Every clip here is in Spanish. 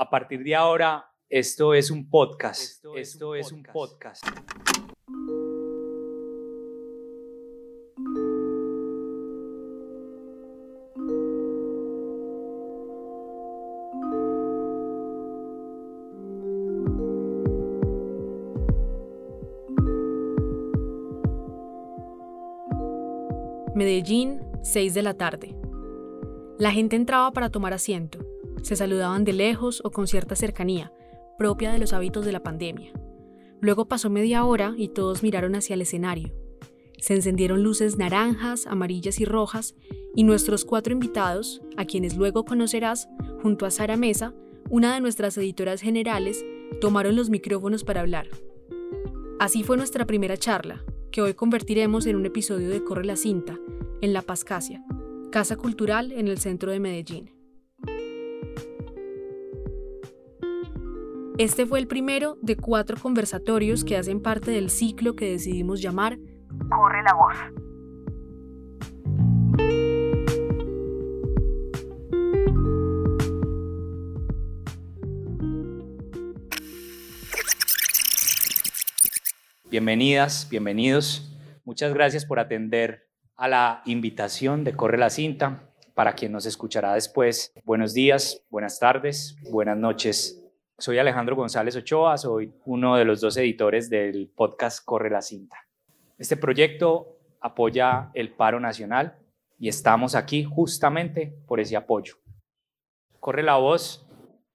A partir de ahora, esto es un podcast. Esto, es, un, podcast. Medellín, 6 de la tarde. La gente entraba para tomar asiento. Se saludaban de lejos o con cierta cercanía, propia de los hábitos de la pandemia. Luego pasó media hora y todos miraron hacia el escenario. Se encendieron luces naranjas, amarillas y rojas, y nuestros cuatro invitados, a quienes luego conocerás, junto a Sara Mesa, una de nuestras editoras generales, tomaron los micrófonos para hablar. Así fue nuestra primera charla, que hoy convertiremos en un episodio de Corre la Cinta, en La Pascasia, Casa Cultural en el centro de Medellín. Este fue el primero de cuatro conversatorios que hacen parte del ciclo que decidimos llamar Corre la voz. Bienvenidas, bienvenidos. Muchas gracias por atender a la invitación de Corre la Cinta. Para quien nos escuchará después, buenos días, buenas tardes, buenas noches. Soy Alejandro González Ochoa, soy uno de los dos editores del podcast Corre la Cinta. Este proyecto apoya el paro nacional y estamos aquí justamente por ese apoyo. Corre la voz,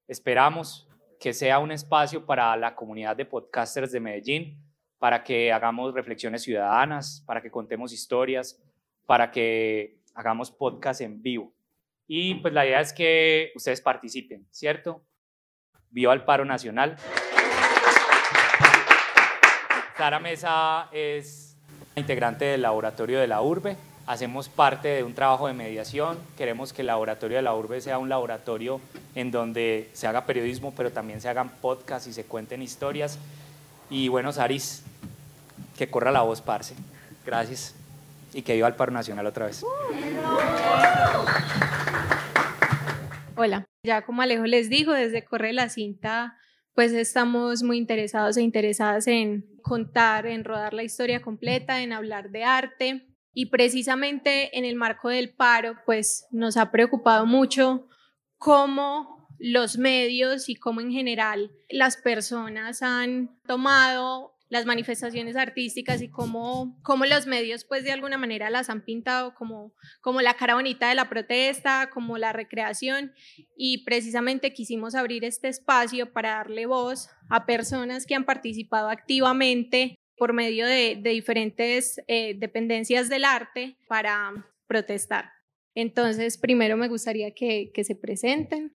esperamos que sea un espacio para la comunidad de podcasters de Medellín, para que hagamos reflexiones ciudadanas, para que contemos historias, para que hagamos podcast en vivo. Y pues la idea es que ustedes participen, ¿cierto? Vio al paro nacional. Sara Mesa es integrante del laboratorio de la URBE. Hacemos parte de un trabajo de mediación. Queremos que el laboratorio de la URBE sea un laboratorio en donde se haga periodismo, pero también se hagan podcasts y se cuenten historias. Y bueno, Saris, que corra la voz, parce. Gracias. Y que viva el paro nacional otra vez. Hola, ya como Alejo les dijo, desde Corre la Cinta, pues estamos muy interesados e interesadas en contar, en rodar la historia completa, en hablar de arte. Y precisamente en el marco del paro, pues nos ha preocupado mucho cómo los medios y cómo en general las personas han tomado las manifestaciones artísticas y cómo, cómo los medios pues de alguna manera las han pintado como, como la cara bonita de la protesta, como la recreación y precisamente quisimos abrir este espacio para darle voz a personas que han participado activamente por medio de, diferentes eh, dependencias del arte para protestar. Entonces, primero me gustaría que, que se presenten.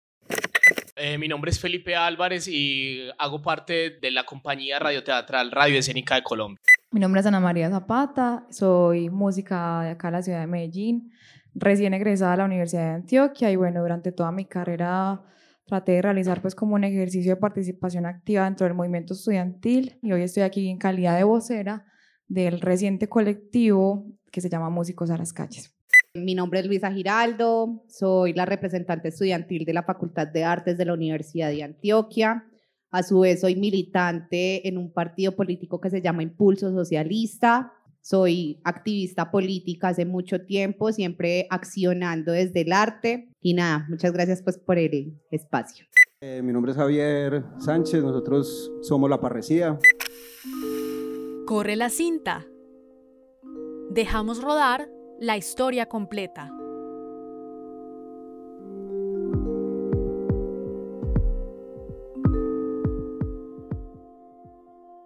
Eh, mi nombre es Felipe Álvarez y hago parte de la compañía radioteatral Radio Escénica de Colombia. Mi nombre es Ana María Zapata, soy música de acá en la ciudad de Medellín, recién egresada a la Universidad de Antioquia y bueno, durante toda mi carrera traté de realizar pues como un ejercicio de participación activa dentro del movimiento estudiantil y hoy estoy aquí en calidad de vocera del reciente colectivo que se llama Músicos a las Calles. Mi nombre es Luisa Giraldo, soy la representante estudiantil de la Facultad de Artes de la Universidad de Antioquia. A su vez, soy militante en un partido político que se llama Impulso Socialista. Soy activista política hace mucho tiempo, siempre accionando desde el arte. Y nada, muchas gracias pues por el espacio. Eh, mi nombre es Javier Sánchez, nosotros somos La Parresía. Corre la cinta. Dejamos rodar la historia completa.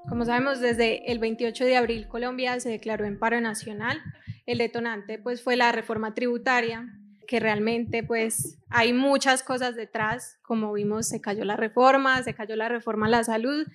Como sabemos, desde el 28 de abril Colombia se declaró en paro nacional. El detonante pues fue la reforma tributaria, que realmente pues hay muchas cosas detrás, como vimos se cayó la reforma, se cayó la reforma a la salud,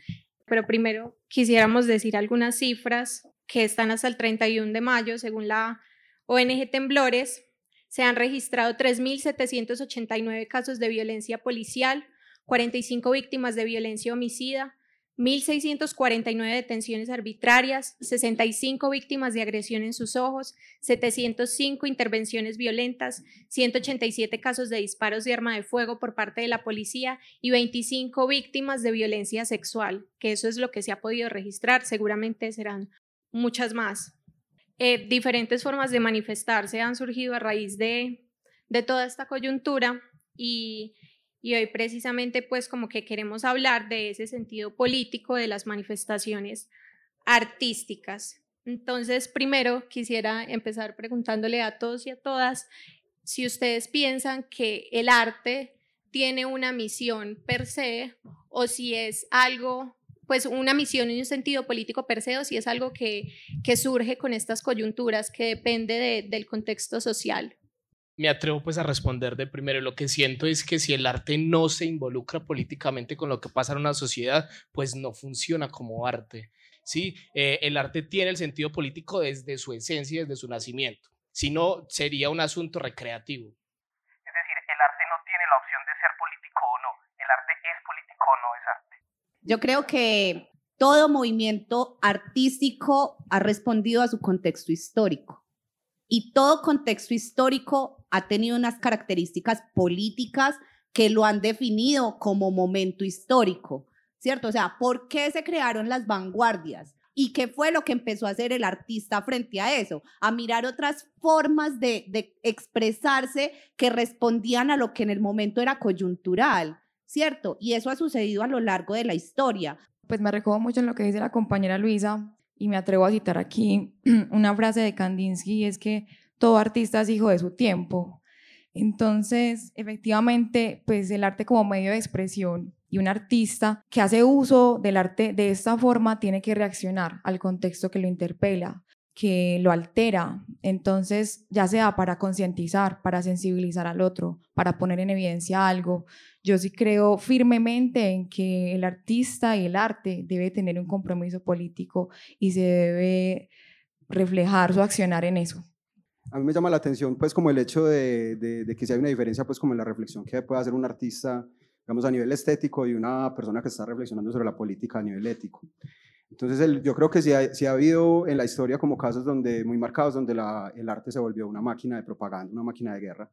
pero primero quisiéramos decir algunas cifras que están hasta el 31 de mayo según la ONG Temblores, se han registrado 3.789 casos de violencia policial, 45 víctimas de violencia homicida, 1.649 detenciones arbitrarias, 65 víctimas de agresión en sus ojos, 705 intervenciones violentas, 187 casos de disparos de arma de fuego por parte de la policía y 25 víctimas de violencia sexual, que eso es lo que se ha podido registrar, seguramente serán muchas más. Eh, diferentes formas de manifestarse han surgido a raíz de, toda esta coyuntura y y hoy precisamente pues como que queremos hablar de ese sentido político de las manifestaciones artísticas. Entonces, primero quisiera empezar preguntándole a todos y a todas si ustedes piensan que el arte tiene una misión per se o si es algo, pues una misión en un sentido político per se o si es algo que, que surge con estas coyunturas que depende del contexto social me atrevo pues a responder de primero. Lo que siento es que si el arte no se involucra políticamente con lo que pasa en una sociedad, pues no funciona como arte. ¿sí? Eh, el arte tiene el sentido político desde su esencia, desde su nacimiento. Si no, sería un asunto recreativo. Es decir, el arte no tiene la opción de ser político o no. El arte es político o no es arte. Yo creo que todo movimiento artístico ha respondido a su contexto histórico y todo contexto histórico ha tenido unas características políticas que lo han definido como momento histórico, ¿cierto? O sea, ¿por qué se crearon las vanguardias? ¿Y qué fue lo que empezó a hacer el artista frente a eso? A mirar otras formas de, de expresarse que respondían a lo que en el momento era coyuntural, ¿cierto? Y eso ha sucedido a lo largo de la historia. Pues me recojo mucho en lo que dice la compañera Luisa, y me atrevo a citar aquí una frase de Kandinsky, es que todo artista es hijo de su tiempo. Entonces, efectivamente, pues el arte como medio de expresión y un artista que hace uso del arte de esta forma tiene que reaccionar al contexto que lo interpela, que lo altera. Entonces, ya sea para concientizar, para sensibilizar al otro, para poner en evidencia algo. Yo sí creo firmemente en que el artista y el arte debe tener un compromiso político y se debe reflejar su accionar en eso. A mí me llama la atención pues como el hecho de, de, que si hay una diferencia pues como en la reflexión que puede hacer un artista, digamos a nivel estético y una persona que está reflexionando sobre la política a nivel ético. Entonces, yo creo que sí ha, ha, habido en la historia como casos donde, muy marcados donde la, el arte se volvió una máquina de propaganda, una máquina de guerra.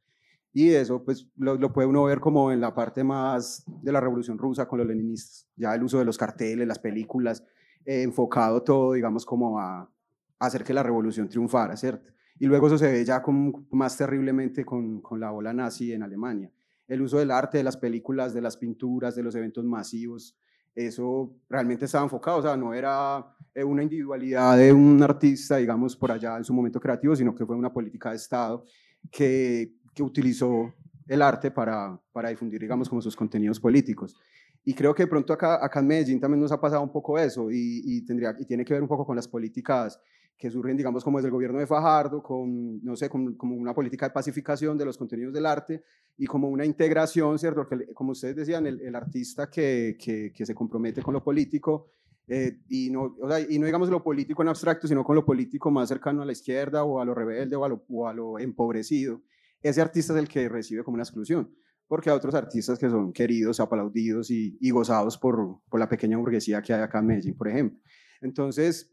Y eso pues lo, lo, puede uno ver como en la parte más de la revolución rusa con los leninistas, ya el uso de los carteles, las películas, eh, enfocado todo, digamos, como a, a, hacer que la revolución triunfara, ¿cierto? Y luego eso se ve ya como más terriblemente con, con la ola nazi en Alemania. El uso del arte, de las películas, de las pinturas, de los eventos masivos, eso realmente estaba enfocado, o sea, no era eh, una individualidad de un artista, digamos, por allá en su momento creativo, sino que fue una política de Estado que, que utilizó el arte para, para difundir, digamos, como sus contenidos políticos. Y creo que de pronto acá, acá en Medellín también nos ha pasado un poco eso y, y, tendría, y tiene que ver un poco con las políticas que surgen, digamos, como desde el gobierno de Fajardo, con, no sé, como una política de pacificación de los contenidos del arte y como una integración, ¿cierto? Porque, como ustedes decían, el, el artista que, que, que, se compromete con lo político eh, y, no, o sea, y no digamos lo político en abstracto, sino con lo político más cercano a la izquierda o a lo rebelde o a lo, o a lo empobrecido, ese artista es el que recibe como una exclusión porque hay otros artistas que son queridos, aplaudidos y, y gozados por, por, la pequeña burguesía que hay acá en Medellín, por ejemplo. Entonces,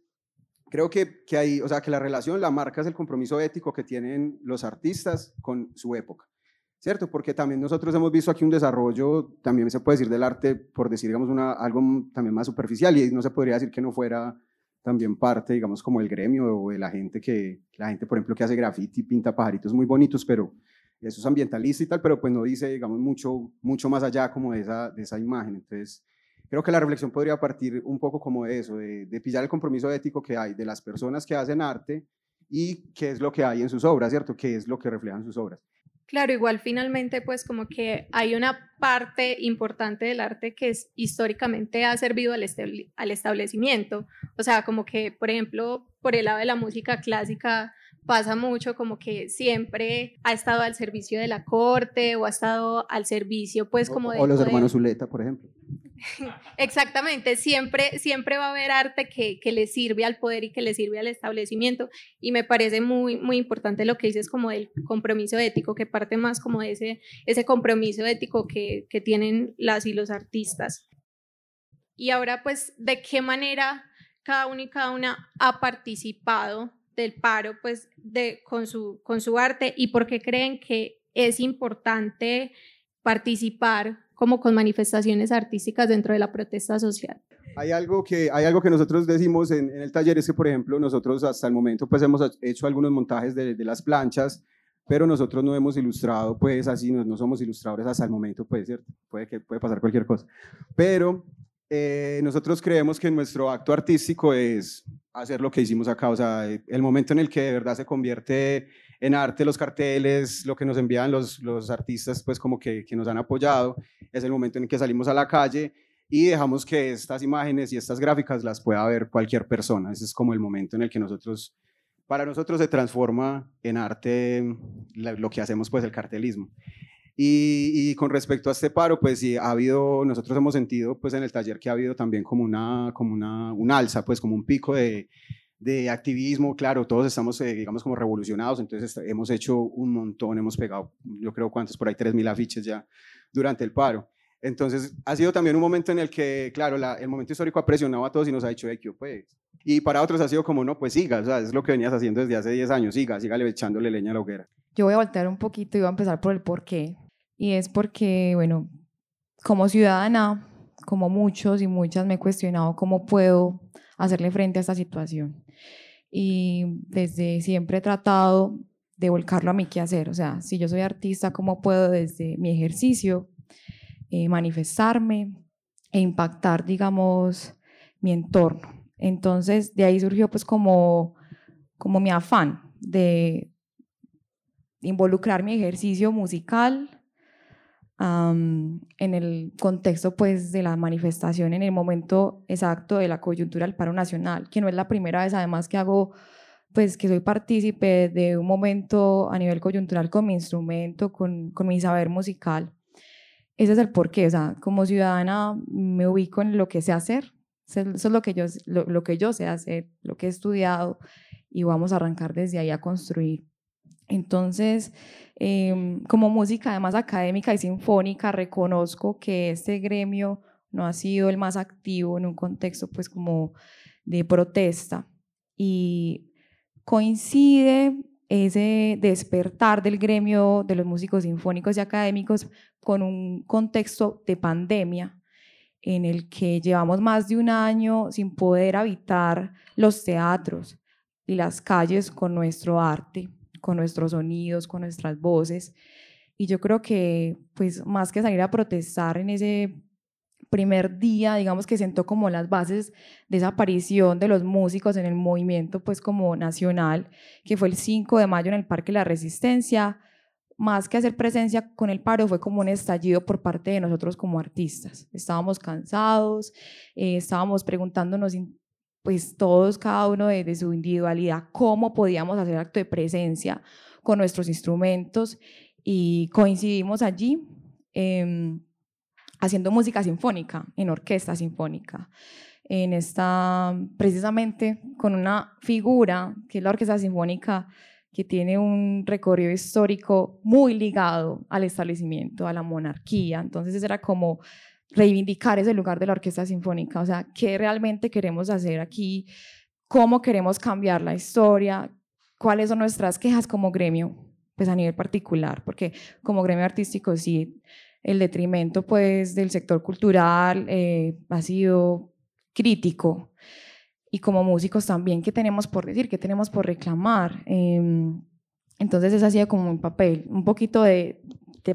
creo que, que hay, o sea, que la relación, la marca es el compromiso ético que tienen los artistas con su época, ¿cierto? Porque también nosotros hemos visto aquí un desarrollo, también se puede decir del arte, por decir, digamos, una, algo también más superficial, y no se podría decir que no fuera también parte, digamos, como el gremio o de la gente que, la gente, por ejemplo, que hace graffiti, pinta pajaritos muy bonitos, pero eso es ambientalista y tal, pero pues no dice, digamos, mucho, mucho más allá como de esa, de esa imagen. Entonces, creo que la reflexión podría partir un poco como de eso, de, de, pillar el compromiso ético que hay de las personas que hacen arte y qué es lo que hay en sus obras, ¿cierto? ¿Qué es lo que reflejan sus obras? Claro, igual finalmente pues como que hay una parte importante del arte que es, históricamente ha servido al, al establecimiento, o sea, como que por ejemplo por el lado de la música clásica pasa mucho como que siempre ha estado al servicio de la corte o ha estado al servicio pues como de... O los hermanos Zuleta, por ejemplo. Exactamente, siempre, siempre va a haber arte que, que, le sirve al poder y que le sirve al establecimiento y me parece muy, muy importante lo que dices como del compromiso ético, que parte más como de ese, ese compromiso ético que, que tienen las y los artistas. y ahora pues de qué manera cada uno y cada una ha participado del paro pues de, con, su, con su arte y por qué creen que es importante participar como con manifestaciones artísticas dentro de la protesta social. Hay algo que, hay algo que nosotros decimos en, el taller, es que, por ejemplo, nosotros hasta el momento pues hemos hecho algunos montajes de, de las planchas, pero nosotros no hemos ilustrado, pues así, no, no, somos ilustradores hasta el momento, puede ser, puede, que, puede pasar cualquier cosa. Pero eh, nosotros creemos que nuestro acto artístico es hacer lo que hicimos acá, o sea, el momento en el que de verdad se convierte en arte los carteles, lo que nos envían los, los artistas, pues como que, que nos han apoyado, es el momento en el que salimos a la calle y dejamos que estas imágenes y estas gráficas las pueda ver cualquier persona. Ese es como el momento en el que nosotros, para nosotros se transforma en arte lo que hacemos, pues el cartelismo. Y, con respecto a este paro, pues sí, ha habido, nosotros hemos sentido pues en el taller que ha habido también como una, como una, un alza, pues como un pico de, de activismo, claro, todos estamos, eh, digamos, como revolucionados, entonces hemos hecho un montón, hemos pegado, yo creo, ¿cuántos? Por ahí 3.000 afiches ya durante el paro. Entonces, ha sido también un momento en el que, claro, el momento histórico ha presionado a todos y nos ha dicho, hey, pues. Y para otros ha sido como, no, pues siga, o sea, es lo que venías haciendo desde hace 10 años, siga, sígale echándole leña a la hoguera. Yo voy a voltear un poquito y voy a empezar por el por qué. Y es porque, bueno, como ciudadana, como muchos y muchas me he cuestionado cómo puedo hacerle frente a esta situación. Y desde siempre he tratado de volcarlo a mi quehacer, o sea, si yo soy artista, ¿cómo puedo desde mi ejercicio eh, manifestarme e impactar, digamos, mi entorno. Entonces, de ahí surgió pues como, como mi afán de involucrar mi ejercicio musical en el contexto pues de la manifestación en el momento exacto de la coyuntura del paro nacional, que no es la primera vez además que hago pues que soy partícipe de un momento a nivel coyuntural con mi instrumento, con, con mi saber musical ese es el porqué, o sea, como ciudadana me ubico en lo que sé hacer, eso es lo que yo, lo, que yo sé hacer, lo que he estudiado y vamos a arrancar desde ahí a construir. Entonces, em, como música además académica y sinfónica, reconozco que este gremio no ha sido el más activo en un contexto pues como de protesta. Y coincide ese despertar del gremio de los músicos sinfónicos y académicos con un contexto de pandemia en el que llevamos más de un año sin poder habitar los teatros y las calles con nuestro arte, con nuestros sonidos, con nuestras voces. Y yo creo que, pues, más que salir a protestar en ese primer día, digamos que sentó como las bases de esa aparición de los músicos en el movimiento, pues, como nacional, que fue el 5 de mayo en el Parque La Resistencia, más que hacer presencia con el paro, fue como un estallido por parte de nosotros como artistas. Estábamos cansados, eh, estábamos preguntándonos, pues todos, cada uno de, su individualidad, cómo podíamos hacer acto de presencia con nuestros instrumentos y coincidimos allí em, haciendo música sinfónica, en orquesta sinfónica en esta, precisamente con una figura que es la Orquesta Sinfónica que tiene un recorrido histórico muy ligado al establecimiento, a la monarquía. Entonces era como reivindicar ese lugar de la orquesta sinfónica, o sea, qué realmente queremos hacer aquí, cómo queremos cambiar la historia, cuáles son nuestras quejas como gremio, pues a nivel particular, porque como gremio artístico sí, el detrimento pues del sector cultural eh, ha sido crítico. Y como músicos también, ¿qué tenemos por decir? ¿Qué tenemos por reclamar? Em, entonces es así como un papel, un poquito de,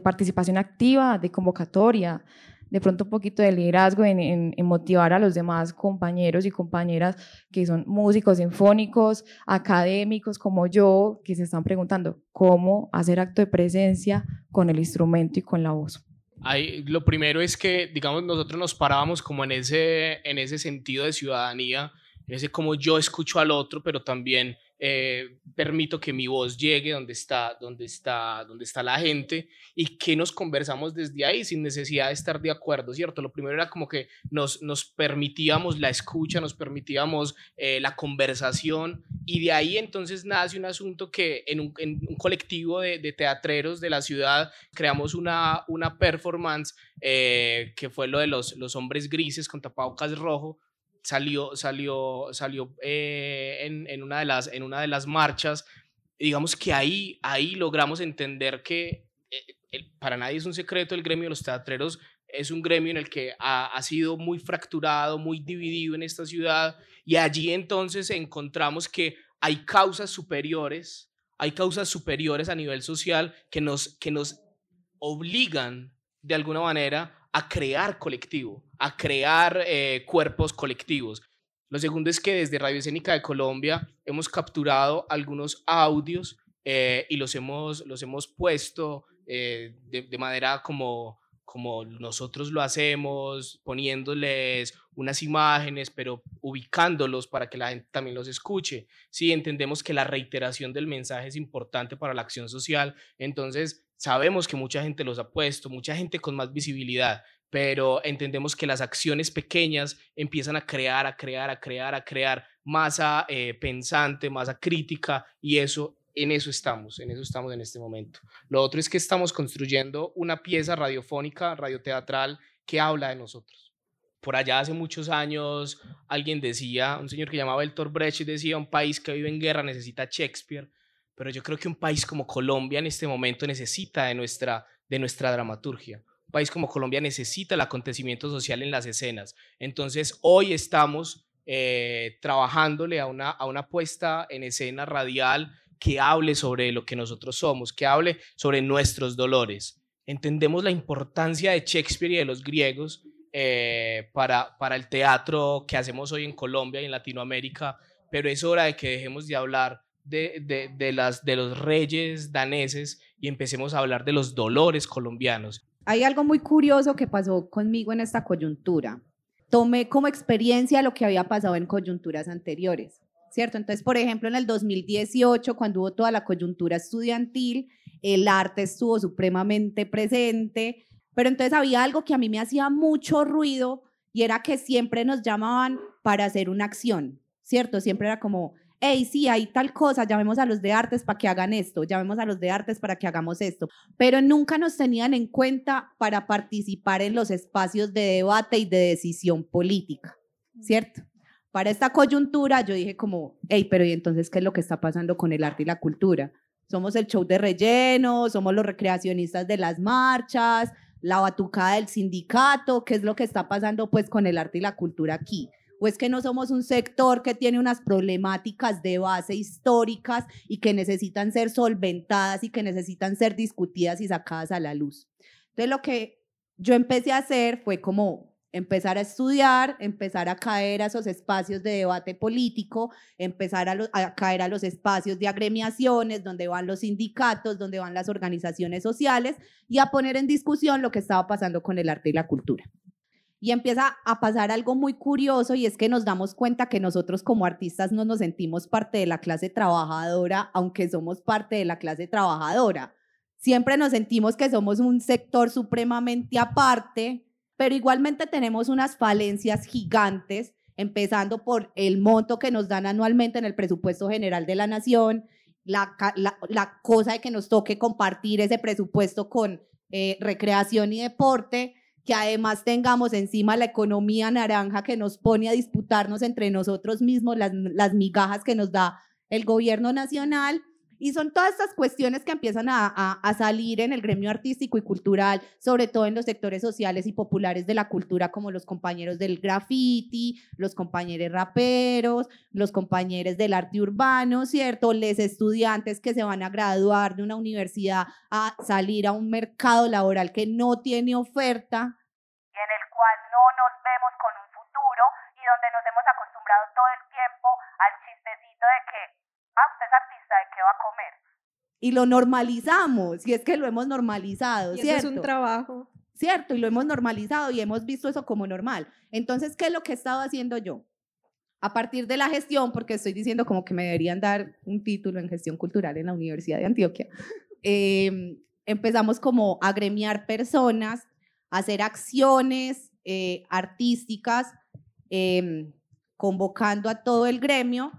participación activa, de convocatoria, de pronto un poquito de liderazgo en, motivar a los demás compañeros y compañeras que son músicos sinfónicos, académicos como yo, que se están preguntando cómo hacer acto de presencia con el instrumento y con la voz. Ahí, lo primero es que, digamos, nosotros nos parábamos como en ese, en ese sentido de ciudadanía ese como yo escucho al otro, pero también eh, permito que mi voz llegue donde está, donde, está, donde está la gente y que nos conversamos desde ahí sin necesidad de estar de acuerdo, ¿cierto? Lo primero era como que nos, nos permitíamos la escucha, nos permitíamos eh, la conversación y de ahí entonces nace un asunto que en un, en un colectivo de, de, teatreros de la ciudad creamos una, una performance eh, que fue lo de los, los hombres grises con tapabocas rojo, salió, salió, salió eh, en, una de las, en una de las marchas. digamos que ahí, ahí logramos entender que eh, para nadie es un secreto el gremio de los teatreros es un gremio en el que ha, ha, sido muy fracturado, muy dividido en esta ciudad y allí entonces encontramos que hay causas superiores, hay causas superiores a nivel social que nos, que nos obligan de alguna manera a crear colectivo, a crear eh, cuerpos colectivos. Lo segundo es que desde Radio Escénica de Colombia hemos capturado algunos audios eh, y los hemos, los hemos puesto eh, de, de, manera como, como nosotros lo hacemos, poniéndoles unas imágenes, pero ubicándolos para que la gente también los escuche. Sí, entendemos que la reiteración del mensaje es importante para la acción social, entonces Sabemos que mucha gente los ha puesto, mucha gente con más visibilidad, pero entendemos que las acciones pequeñas empiezan a crear, a crear, a crear, a crear masa eh, pensante, masa crítica y eso, en eso estamos, en eso estamos en este momento. Lo otro es que estamos construyendo una pieza radiofónica, radioteatral que habla de nosotros. Por allá hace muchos años alguien decía, un señor que llamaba Eltor Brecht decía, un país que vive en guerra necesita Shakespeare pero yo creo que un país como Colombia en este momento necesita de nuestra, de nuestra dramaturgia. Un país como Colombia necesita el acontecimiento social en las escenas. Entonces, hoy estamos eh, trabajándole a una, a una puesta en escena radial que hable sobre lo que nosotros somos, que hable sobre nuestros dolores. Entendemos la importancia de Shakespeare y de los griegos eh, para, para el teatro que hacemos hoy en Colombia y en Latinoamérica, pero es hora de que dejemos de hablar de, de, las, de los reyes daneses y empecemos a hablar de los dolores colombianos. Hay algo muy curioso que pasó conmigo en esta coyuntura. Tomé como experiencia lo que había pasado en coyunturas anteriores, Entonces, por ejemplo, en el 2018, cuando hubo toda la coyuntura estudiantil, el arte estuvo supremamente presente, pero entonces había algo que a mí me hacía mucho ruido y era que siempre nos llamaban para hacer una acción, ¿cierto? Siempre era como, hey, sí, hay tal cosa, llamemos a los de artes para que hagan esto, llamemos a los de artes para que hagamos esto, pero nunca nos tenían en cuenta para participar en los espacios de debate y de decisión política, ¿cierto? Para esta coyuntura yo dije como, hey, pero ¿y entonces qué es lo que está pasando con el arte y la cultura? Somos el show de relleno, somos los recreacionistas de las marchas, la batucada del sindicato, ¿qué es lo que está pasando pues con el arte y la cultura aquí? o es que no somos un sector que tiene unas problemáticas de base históricas y que necesitan ser solventadas y que necesitan ser discutidas y sacadas a la luz. Entonces lo que yo empecé a hacer fue como empezar a estudiar, empezar a caer a esos espacios de debate político, empezar a, caer a los espacios de agremiaciones, donde van los sindicatos, donde van las organizaciones sociales, y a poner en discusión lo que estaba pasando con el arte y la cultura y empieza a pasar algo muy curioso y es que nos damos cuenta que nosotros como artistas no nos sentimos parte de la clase trabajadora, aunque somos parte de la clase trabajadora. Siempre nos sentimos que somos un sector supremamente aparte, pero igualmente tenemos unas falencias gigantes, empezando por el monto que nos dan anualmente en el presupuesto general de la nación, la, cosa de que nos toque compartir ese presupuesto con eh, recreación y deporte, que además tengamos encima la economía naranja que nos pone a disputarnos entre nosotros mismos las migajas que nos da el gobierno nacional. Y son todas estas cuestiones que empiezan a, a, salir en el gremio artístico y cultural, sobre todo en los sectores sociales y populares de la cultura, como los compañeros del graffiti, los compañeros raperos, los compañeros del arte urbano, ¿cierto? Los estudiantes que se van a graduar de una universidad a salir a un mercado laboral que no tiene oferta en el cual no nos vemos con un futuro y donde nos hemos acostumbrado todo el tiempo al chistecito de que, ah, usted es artista, ¿de qué va a comer? Y lo normalizamos, y es que lo hemos normalizado, y ¿cierto? Eso es un trabajo. Cierto, y lo hemos normalizado y hemos visto eso como normal. Entonces, ¿qué es lo que he estado haciendo yo? A partir de la gestión, porque estoy diciendo como que me deberían dar un título en gestión cultural en la Universidad de Antioquia, em, empezamos como a gremiar personas, a hacer acciones eh, artísticas, em, convocando a todo el gremio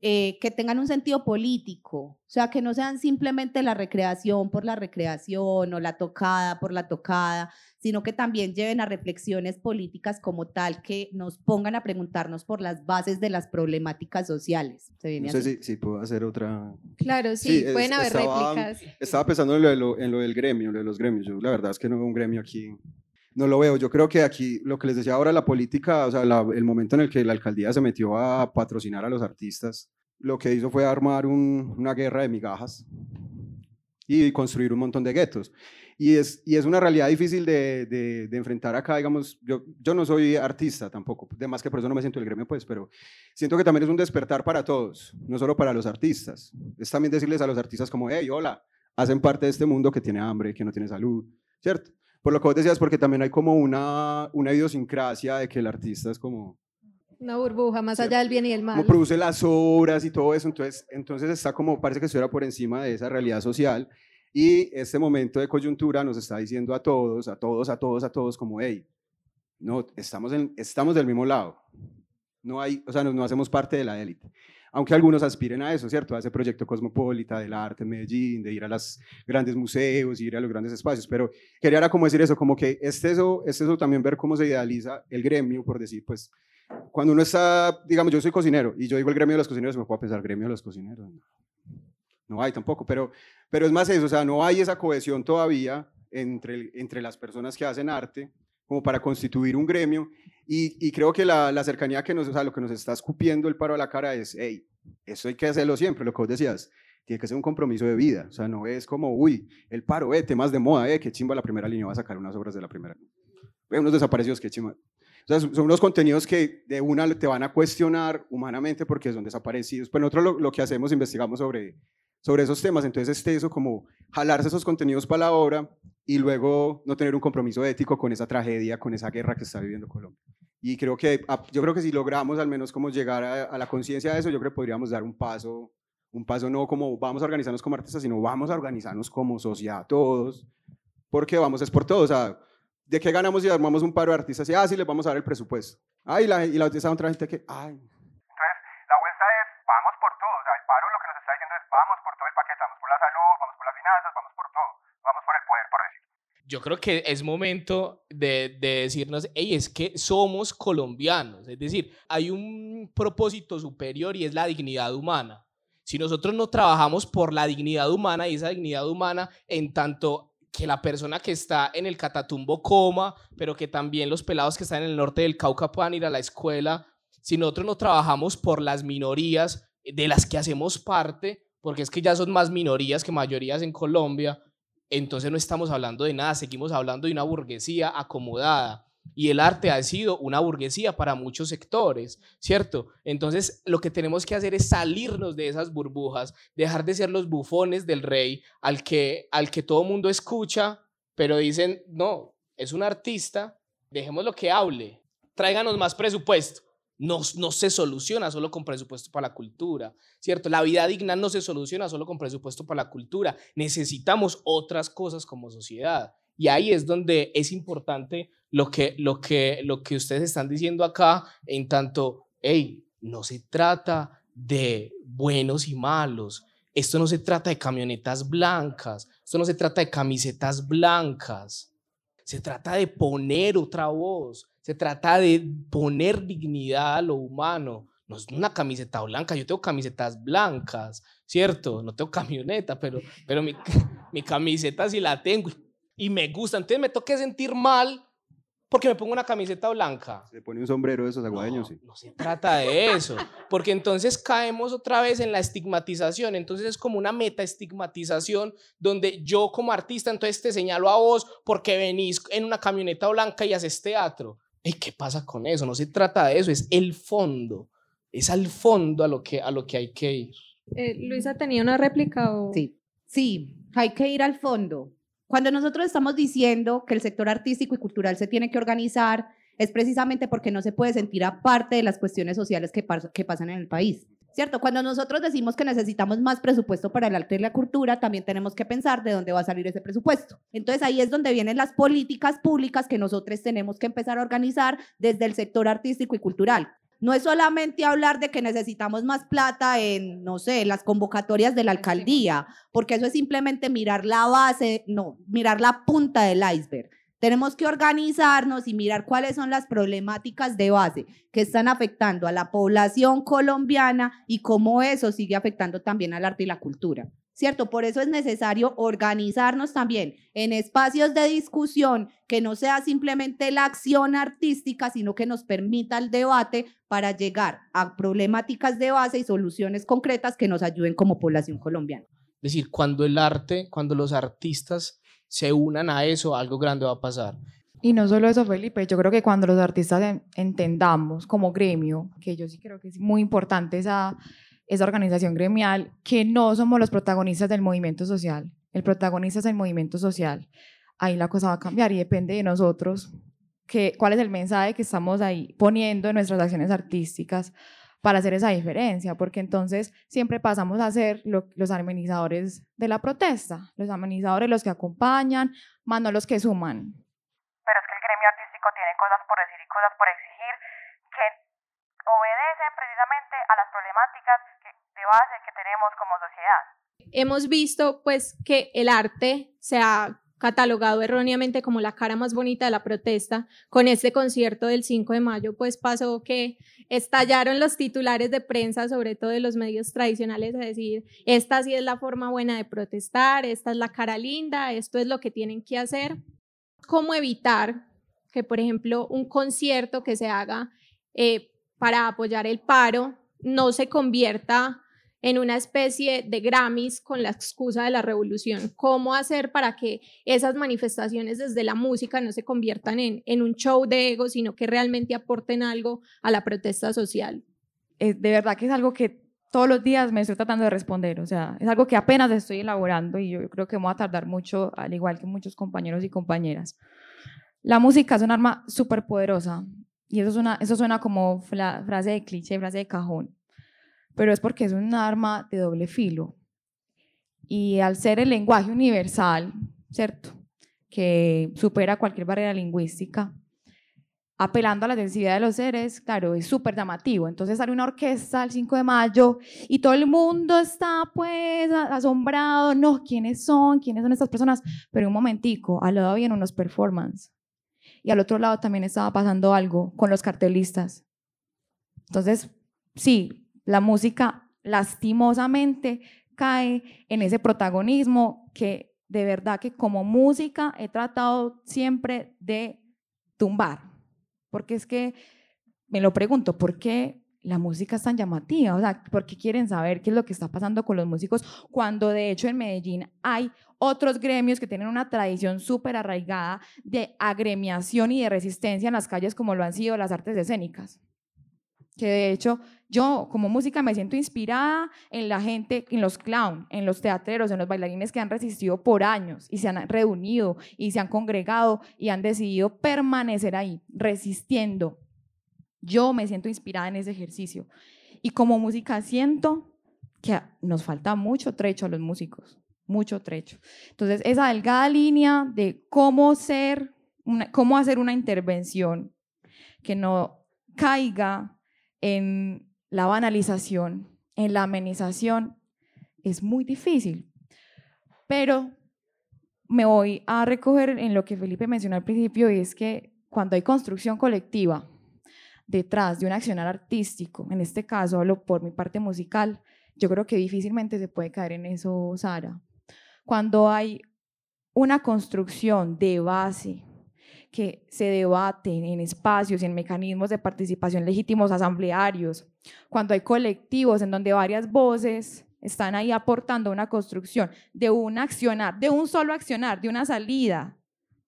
eh, que tengan un sentido político, o sea, que no sean simplemente la recreación por la recreación o la tocada por la tocada, sino que también lleven a reflexiones políticas como tal, que nos pongan a preguntarnos por las bases de las problemáticas sociales. no sé si, puedo hacer otra... Claro, sí, pueden haber réplicas. Estaba pensando en lo, en lo, del gremio, lo de los gremios. Yo la verdad es que no veo un gremio aquí no lo veo. Yo creo que aquí, lo que les decía ahora, la política, o sea, el momento en el que la alcaldía se metió a patrocinar a los artistas, lo que hizo fue armar una guerra de migajas y construir un montón de guetos. Y es, y es una realidad difícil de, de, enfrentar acá, digamos, yo, yo no soy artista tampoco, de más que por eso no me siento el gremio, pues, pero siento que también es un despertar para todos, no solo para los artistas. Es también decirles a los artistas como, hey, hola, hacen parte de este mundo que tiene hambre, que no tiene salud, ¿cierto? Por lo que vos decías, porque también hay como una, una idiosincrasia de que el artista es como... Una burbuja, más allá del bien y el mal. Como produce las obras y todo eso, entonces, entonces está como, parece que estuviera por encima de esa realidad social. Y este momento de coyuntura nos está diciendo a todos, a todos, a todos, a todos, como, hey, no, estamos, en, estamos del mismo lado. No hay, o sea, no, no hacemos parte de la élite aunque algunos aspiren a eso, ¿cierto? A ese proyecto cosmopolita del arte en Medellín, de ir a los grandes museos, ir a los grandes espacios, pero quería ahora como decir eso, como que es eso, es eso también ver cómo se idealiza el gremio, por decir, pues, cuando uno está, digamos, yo soy cocinero, y yo digo el gremio de los cocineros, me puedo pensar, gremio de los cocineros, no, hay tampoco, pero, pero es más eso, o sea, no hay esa cohesión todavía entre, entre las personas que hacen arte, como para constituir un gremio. Y, creo que la, la, cercanía que nos, o sea, lo que nos está escupiendo el paro a la cara es, hey, eso hay que hacerlo siempre, lo que vos decías, tiene que ser un compromiso de vida, o sea, no es como, uy, el paro, eh, temas de moda, eh, que chimba la primera línea, va a sacar unas obras de la primera línea. unos desaparecidos, que chimba. O sea, son unos contenidos que de una te van a cuestionar humanamente porque son desaparecidos. Pues nosotros lo, lo que hacemos, investigamos sobre, sobre esos temas, entonces este eso como jalarse esos contenidos para la obra y luego no tener un compromiso ético con esa tragedia, con esa guerra que está viviendo Colombia. Y creo que, ah, yo creo que si logramos al menos como llegar a, la conciencia de eso, yo creo que podríamos dar un paso, un paso no como vamos a organizarnos como artistas, sino vamos a organizarnos como sociedad todos, porque vamos es por todos, o sea, ¿de qué ganamos si armamos un paro de artistas? Y, ah, sí, les vamos a dar el presupuesto. Ay, la, y la, otra gente que, ay, yo creo que es momento de, decirnos, hey, es que somos colombianos, es decir, hay un propósito superior y es la dignidad humana. Si nosotros no trabajamos por la dignidad humana y esa dignidad humana en tanto que la persona que está en el Catatumbo coma, pero que también los pelados que están en el norte del Cauca puedan ir a la escuela, si nosotros no trabajamos por las minorías de las que hacemos parte, porque es que ya son más minorías que mayorías en Colombia, entonces no estamos hablando de nada, seguimos hablando de una burguesía acomodada. Y el arte ha sido una burguesía para muchos sectores, ¿cierto? Entonces lo que tenemos que hacer es salirnos de esas burbujas, dejar de ser los bufones del rey al que, al que todo mundo escucha, pero dicen, no, es un artista, dejemos lo que hable, tráiganos más presupuesto no, se soluciona solo con presupuesto para la cultura, ¿cierto? La vida digna no se soluciona solo con presupuesto para la cultura. Necesitamos otras cosas como sociedad. Y ahí es donde es importante lo que, lo que, lo que ustedes están diciendo acá, en tanto, hey, no se trata de buenos y malos. Esto no se trata de camionetas blancas. Esto no se trata de camisetas blancas. Se trata de poner otra voz. Se trata de poner dignidad a lo humano. No es una camiseta blanca, yo tengo camisetas blancas, ¿cierto? No tengo camioneta, pero, pero mi, mi camiseta sí la tengo y me gusta. Entonces me toca sentir mal porque me pongo una camiseta blanca. Se pone un sombrero de esos aguadeños, no, sí. No se trata de eso, porque entonces caemos otra vez en la estigmatización, entonces es como una meta estigmatización donde yo como artista entonces te señalo a vos porque venís en una camioneta blanca y haces teatro. ¿Y qué pasa con eso? No se trata de eso, es el fondo, es al fondo a lo que, a lo que hay que ir. Eh, Luisa, ¿tenía una réplica? O... Sí, sí, hay que ir al fondo. Cuando nosotros estamos diciendo que el sector artístico y cultural se tiene que organizar, es precisamente porque no se puede sentir aparte de las cuestiones sociales que, que pasan en el país. ¿Cierto? Cuando nosotros decimos que necesitamos más presupuesto para el arte y la cultura, también tenemos que pensar de dónde va a salir ese presupuesto. Entonces ahí es donde vienen las políticas públicas que nosotros tenemos que empezar a organizar desde el sector artístico y cultural. No es solamente hablar de que necesitamos más plata en, no sé, las convocatorias de la alcaldía, porque eso es simplemente mirar la base, no, mirar la punta del iceberg. Tenemos que organizarnos y mirar cuáles son las problemáticas de base que están afectando a la población colombiana y cómo eso sigue afectando también al arte y la cultura. ¿cierto? Por eso es necesario organizarnos también en espacios de discusión que no sea simplemente la acción artística, sino que nos permita el debate para llegar a problemáticas de base y soluciones concretas que nos ayuden como población colombiana. Es decir, cuando el arte, cuando los artistas se unan a eso, algo grande va a pasar. Y no solo eso, Felipe, yo creo que cuando los artistas entendamos como gremio, que yo sí creo que es muy importante esa esa organización gremial, que no somos los protagonistas del movimiento social. El protagonista es el movimiento social. Ahí la cosa va a cambiar y depende de nosotros que, cuál es el mensaje que estamos ahí poniendo en nuestras acciones artísticas para hacer esa diferencia, porque entonces siempre pasamos a ser los amenizadores de la protesta, los amenizadores los que acompañan, más no los que suman. Pero es que el gremio artístico tiene cosas por decir y cosas por exigir que obedecen precisamente a las problemáticas de base que tenemos como sociedad. Hemos visto pues que el arte se ha catalogado erróneamente como la cara más bonita de la protesta. Con este concierto del 5 de mayo, pues pasó que estallaron los titulares de prensa, sobre todo de los medios tradicionales, a decir, esta sí es la forma buena de protestar, esta es la cara linda, esto es lo que tienen que hacer. ¿Cómo evitar que, por ejemplo, un concierto que se haga eh, para apoyar el paro no se convierta en una especie de Grammys con la excusa de la revolución. ¿Cómo hacer para que esas manifestaciones desde la música no se conviertan en, en un show de ego, sino que realmente aporten algo a la protesta social? de verdad que es algo que todos los días me estoy tratando de responder, o sea, es algo que apenas estoy elaborando y yo creo que me voy a tardar mucho, al igual que muchos compañeros y compañeras. La música es un arma súper poderosa y eso, una, eso suena como frase de cliché, frase de cajón, pero es porque es un arma de doble filo. Y al ser el lenguaje universal, ¿cierto? Que supera cualquier barrera lingüística, apelando a la densidad de los seres, claro, es súper llamativo. Entonces sale una orquesta el 5 de mayo y todo el mundo está pues asombrado, no, ¿quiénes son? ¿Quiénes son estas personas? Pero un momentico, al lado habían unos performance y al otro lado también estaba pasando algo con los cartelistas. Entonces, sí, la música lastimosamente cae en ese protagonismo que de verdad que como música he tratado siempre de tumbar, porque es que me lo pregunto, ¿por qué la música es tan llamativa? O sea, ¿por qué quieren saber qué es lo que está pasando con los músicos cuando de hecho en Medellín hay otros gremios que tienen una tradición súper arraigada de agremiación y de resistencia en las calles como lo han sido las artes escénicas? Que de hecho yo como música me siento inspirada en la gente, en los clowns, en los teatreros, en los bailarines que han resistido por años y se han reunido y se han congregado y han decidido permanecer ahí, resistiendo. Yo me siento inspirada en ese ejercicio. Y como música siento que nos falta mucho trecho a los músicos, mucho trecho. Entonces, esa delgada línea de cómo ser, cómo hacer una intervención que no caiga en la banalización, en la amenización, es muy difícil. Pero me voy a recoger en lo que Felipe mencionó al principio, y es que cuando hay construcción colectiva detrás de un accionar artístico, en este caso hablo por mi parte musical, yo creo que difícilmente se puede caer en eso, Sara. Cuando hay una construcción de base que se debaten en espacios y en mecanismos de participación legítimos asamblearios, cuando hay colectivos en donde varias voces están ahí aportando una construcción de un accionar, de un solo accionar, de una salida,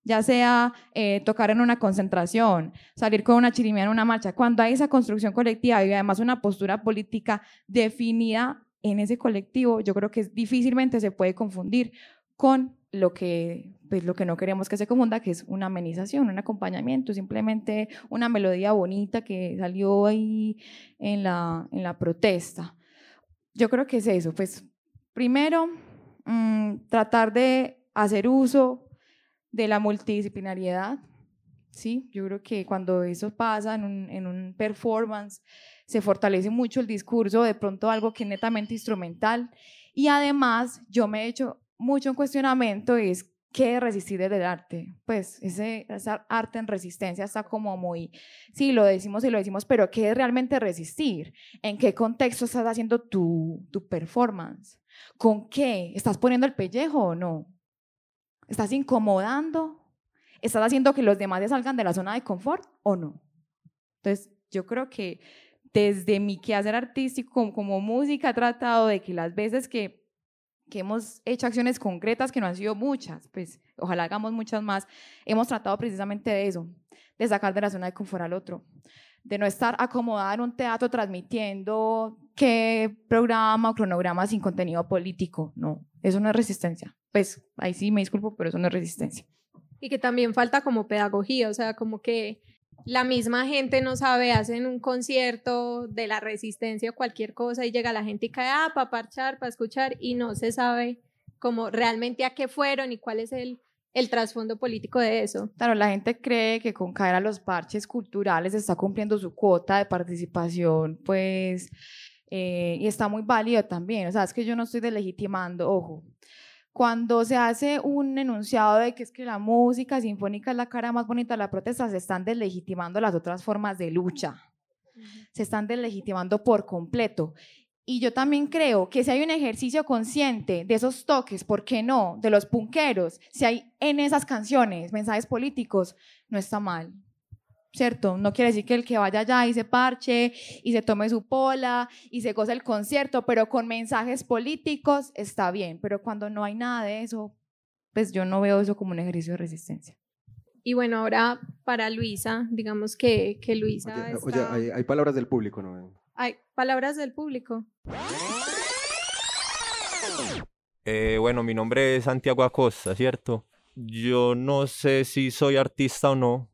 ya sea eh, tocar en una concentración, salir con una chirimía en una marcha, cuando hay esa construcción colectiva y además una postura política definida en ese colectivo, yo creo que difícilmente se puede confundir con lo que, pues, lo que no queremos que se confunda, que es una amenización, un acompañamiento, simplemente una melodía bonita que salió ahí en la, en la protesta. Yo creo que es eso, pues primero, mm, tratar de hacer uso de la multidisciplinariedad, ¿sí? Yo creo que cuando eso pasa en un, en un performance, se fortalece mucho el discurso, de pronto algo que es netamente instrumental. Y además, yo me he hecho mucho un cuestionamiento es qué resistir desde el arte. Pues ese, esa arte en resistencia está como muy, sí, lo decimos y lo decimos, pero ¿qué es realmente resistir? ¿En qué contexto estás haciendo tu, tu performance? ¿Con qué? ¿Estás poniendo el pellejo o no? ¿Estás incomodando? ¿Estás haciendo que los demás salgan de la zona de confort o no? Entonces, yo creo que desde mi quehacer artístico como, como música he tratado de que las veces que que hemos hecho acciones concretas, que no han sido muchas, pues ojalá hagamos muchas más, hemos tratado precisamente de eso, de sacar de la zona de confort al otro, de no estar acomodada en un teatro transmitiendo qué programa o cronograma sin contenido político, no, eso no es resistencia, pues ahí sí me disculpo, pero eso no es resistencia. Y que también falta como pedagogía, o sea, como que la misma gente no sabe, hacen un concierto de la resistencia o cualquier cosa y llega la gente y cae, ah, para parchar, para escuchar y no se sabe como realmente a qué fueron y cuál es el, el trasfondo político de eso. Claro, la gente cree que con caer a los parches culturales está cumpliendo su cuota de participación, pues, eh, y está muy válido también. O sea, es que yo no estoy delegitimando, ojo, cuando se hace un enunciado de que es que la música sinfónica es la cara más bonita de la protesta, se están deslegitimando las otras formas de lucha. Se están deslegitimando por completo. Y yo también creo que si hay un ejercicio consciente de esos toques, ¿por qué no? De los punqueros, si hay en esas canciones mensajes políticos, no está mal. ¿Cierto? No quiere decir que el que vaya allá y se parche y se tome su pola y se goce el concierto, pero con mensajes políticos está bien, pero cuando no hay nada de eso, pues yo no veo eso como un ejercicio de resistencia. Y bueno, ahora para Luisa, digamos que, que Luisa... Oye, hay, hay, palabras del público, ¿no? Hay palabras del público. Eh, bueno, mi nombre es Santiago Acosta, ¿cierto? Yo no sé si soy artista o no,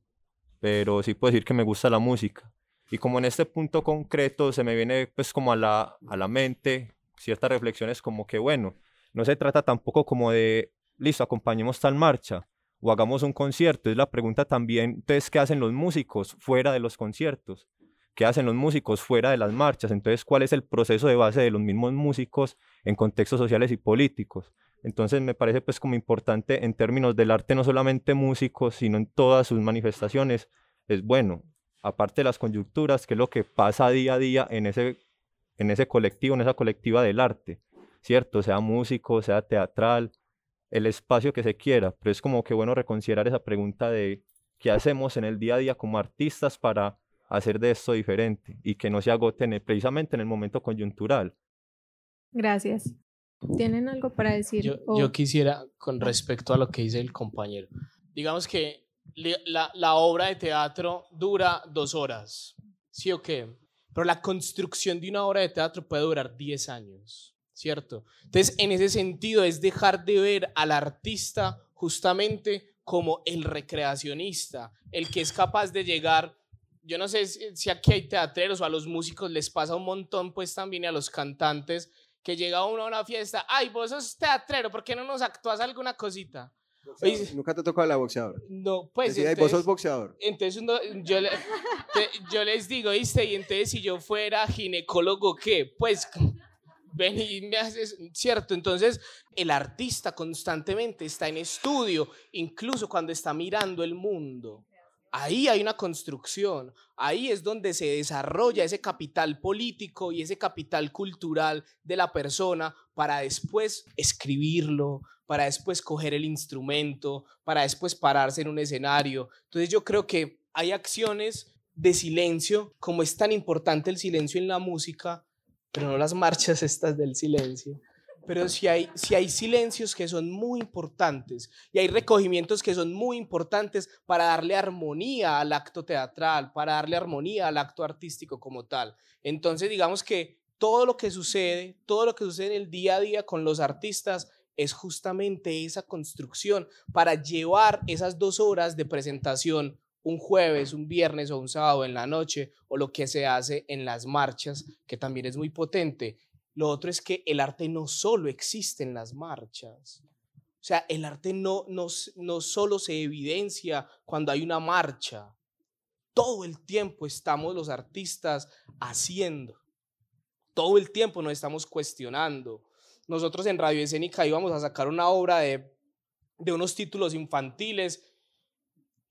pero sí puedo decir que me gusta la música. Y como en este punto concreto se me viene pues como a la, a la mente ciertas reflexiones como que bueno, no se trata tampoco como de, listo, acompañemos tal marcha o hagamos un concierto. Es la pregunta también, entonces, ¿qué hacen los músicos fuera de los conciertos? ¿Qué hacen los músicos fuera de las marchas? Entonces, ¿cuál es el proceso de base de los mismos músicos en contextos sociales y políticos? Entonces me parece pues como importante en términos del arte, no solamente músicos, sino en todas sus manifestaciones, es bueno, aparte de las coyunturas, que es lo que pasa día a día en ese, en ese colectivo, en esa colectiva del arte, ¿cierto? Sea músico, sea teatral, el espacio que se quiera, pero es como que bueno reconsiderar esa pregunta de qué hacemos en el día a día como artistas para hacer de esto diferente y que no se agoten precisamente en el momento coyuntural. Gracias. ¿Tienen algo para decir? Yo, quisiera, con respecto a lo que dice el compañero, digamos que la, la, obra de teatro dura dos horas, ¿sí o qué? Pero la construcción de una obra de teatro puede durar diez años, ¿cierto? Entonces, en ese sentido, es dejar de ver al artista justamente como el recreacionista, el que es capaz de llegar yo no sé si, aquí hay teatreros o a los músicos les pasa un montón, pues también a los cantantes, que llega uno a una fiesta, ay, vos sos teatrero, ¿por qué no nos actúas alguna cosita? Nunca te tocó la boxeadora. No, pues. Decía, entonces, vos sos boxeador. Entonces yo, yo les digo, ¿viste? Y entonces si yo fuera ginecólogo, ¿qué? Pues ven y me haces, cierto, entonces el artista constantemente está en estudio, incluso cuando está mirando el mundo. Ahí hay una construcción, ahí es donde se desarrolla ese capital político y ese capital cultural de la persona para después escribirlo, para después coger el instrumento, para después pararse en un escenario. Entonces yo creo que hay acciones de silencio, como es tan importante el silencio en la música, pero no las marchas estas del silencio pero si hay, si hay silencios que son muy importantes y hay recogimientos que son muy importantes para darle armonía al acto teatral, para darle armonía al acto artístico como tal. Entonces, digamos que todo lo que sucede, todo lo que sucede en el día a día con los artistas es justamente esa construcción para llevar esas dos horas de presentación un jueves, un viernes o un sábado en la noche o lo que se hace en las marchas, que también es muy potente. Lo otro es que el arte no solo existe en las marchas. O sea, el arte no, no, no solo se evidencia cuando hay una marcha. Todo el tiempo estamos los artistas haciendo. Todo el tiempo nos estamos cuestionando. Nosotros en Radio Escénica íbamos a sacar una obra de, de unos títulos infantiles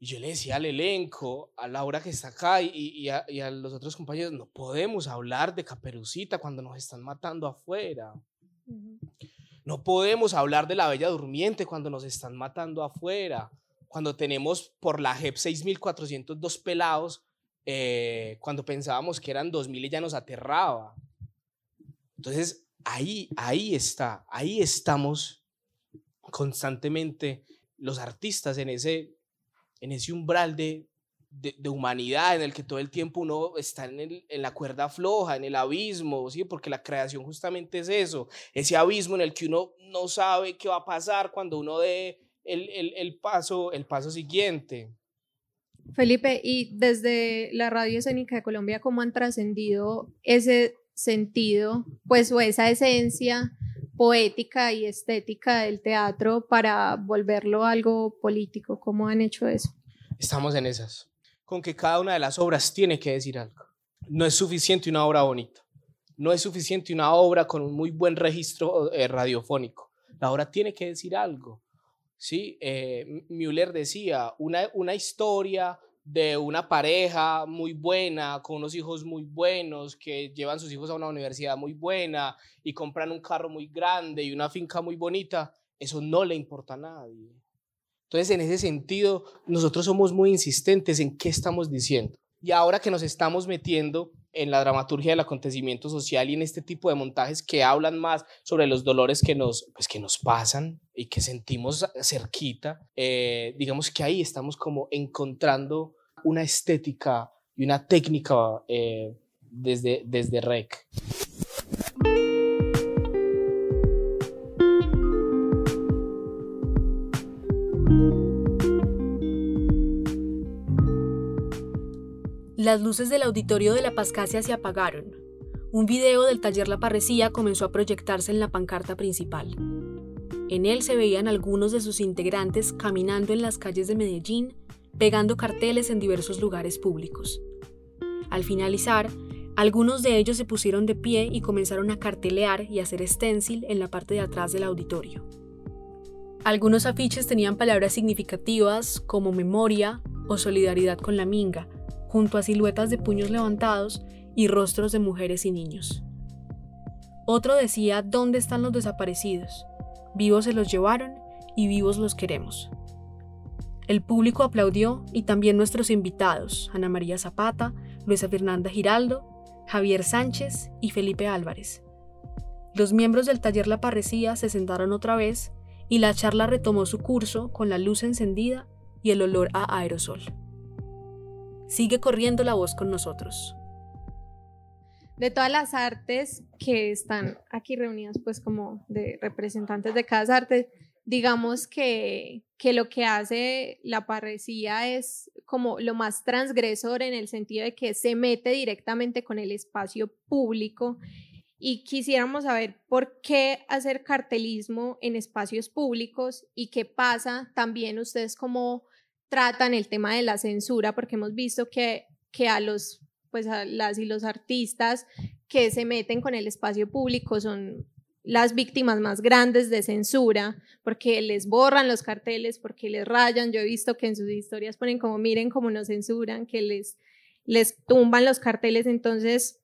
y yo le decía al elenco, a Laura que está acá y, y, a, y, a, los otros compañeros, no podemos hablar de Caperucita cuando nos están matando afuera. Uh -huh. No podemos hablar de la Bella Durmiente cuando nos están matando afuera. Cuando tenemos por la JEP 6.402 pelados, eh, cuando pensábamos que eran 2.000 y ya nos aterraba. Entonces, ahí, ahí está, ahí estamos constantemente los artistas en ese en ese umbral de, de, de, humanidad en el que todo el tiempo uno está en, el, en, la cuerda floja, en el abismo, ¿sí? porque la creación justamente es eso, ese abismo en el que uno no sabe qué va a pasar cuando uno dé el, el, el paso, el paso siguiente. Felipe, y desde la radio escénica de Colombia, ¿cómo han trascendido ese sentido, pues, o esa esencia poética y estética del teatro para volverlo algo político. ¿Cómo han hecho eso? Estamos en esas. Con que cada una de las obras tiene que decir algo. No es suficiente una obra bonita. No es suficiente una obra con un muy buen registro eh, radiofónico. La obra tiene que decir algo. ¿sí? Eh, Müller decía, una, una historia de una pareja muy buena, con unos hijos muy buenos, que llevan sus hijos a una universidad muy buena y compran un carro muy grande y una finca muy bonita, eso no le importa a nadie. Entonces, en ese sentido, nosotros somos muy insistentes en qué estamos diciendo. Y ahora que nos estamos metiendo en la dramaturgia del acontecimiento social y en este tipo de montajes que hablan más sobre los dolores que nos, pues, que nos pasan y que sentimos cerquita, eh, digamos que ahí estamos como encontrando una estética y una técnica eh, desde, desde REC. Las luces del auditorio de la Pascasia se apagaron. Un video del taller La Parresía comenzó a proyectarse en la pancarta principal. En él se veían algunos de sus integrantes caminando en las calles de Medellín, pegando carteles en diversos lugares públicos. Al finalizar, algunos de ellos se pusieron de pie y comenzaron a cartelear y hacer stencil en la parte de atrás del auditorio. Algunos afiches tenían palabras significativas como memoria o solidaridad con la minga, junto a siluetas de puños levantados y rostros de mujeres y niños. Otro decía ¿Dónde están los desaparecidos? Vivos se los llevaron y vivos los queremos. El público aplaudió y también nuestros invitados, Ana María Zapata, Luisa Fernanda Giraldo, Javier Sánchez y Felipe Álvarez. Los miembros del taller La Parresía se sentaron otra vez y la charla retomó su curso con la luz encendida y el olor a aerosol. Sigue corriendo la voz con nosotros. De todas las artes que están aquí reunidas, pues como representantes de cada arte, digamos que, que lo que hace la parresía es como lo más transgresor en el sentido de que se mete directamente con el espacio público. Y quisiéramos saber por qué hacer cartelismo en espacios públicos y qué pasa también ustedes como tratan el tema de la censura, porque hemos visto que, que a los pues las y los artistas que se meten con el espacio público son las víctimas más grandes de censura, porque les borran los carteles, porque les rayan. Yo he visto que en sus historias ponen como, miren cómo nos censuran, que les, les tumban los carteles. Entonces,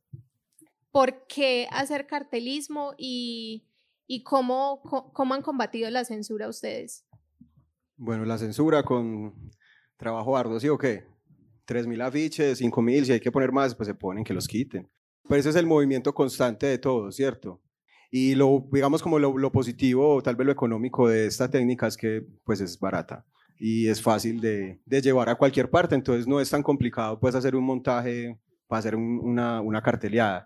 ¿por qué hacer cartelismo y, y cómo, cómo han combatido la censura ustedes? Bueno, la censura con trabajo arduo, ¿sí o qué? 3.000 afiches, 5.000, si hay que poner más, pues se ponen, que los quiten. Pero ese es el movimiento constante de todo, ¿cierto? Y lo, digamos como lo, lo, positivo, o tal vez lo económico de esta técnica es que pues es barata y es fácil de, de llevar a cualquier parte, entonces no es tan complicado pues hacer un montaje para hacer un, una, una carteleada.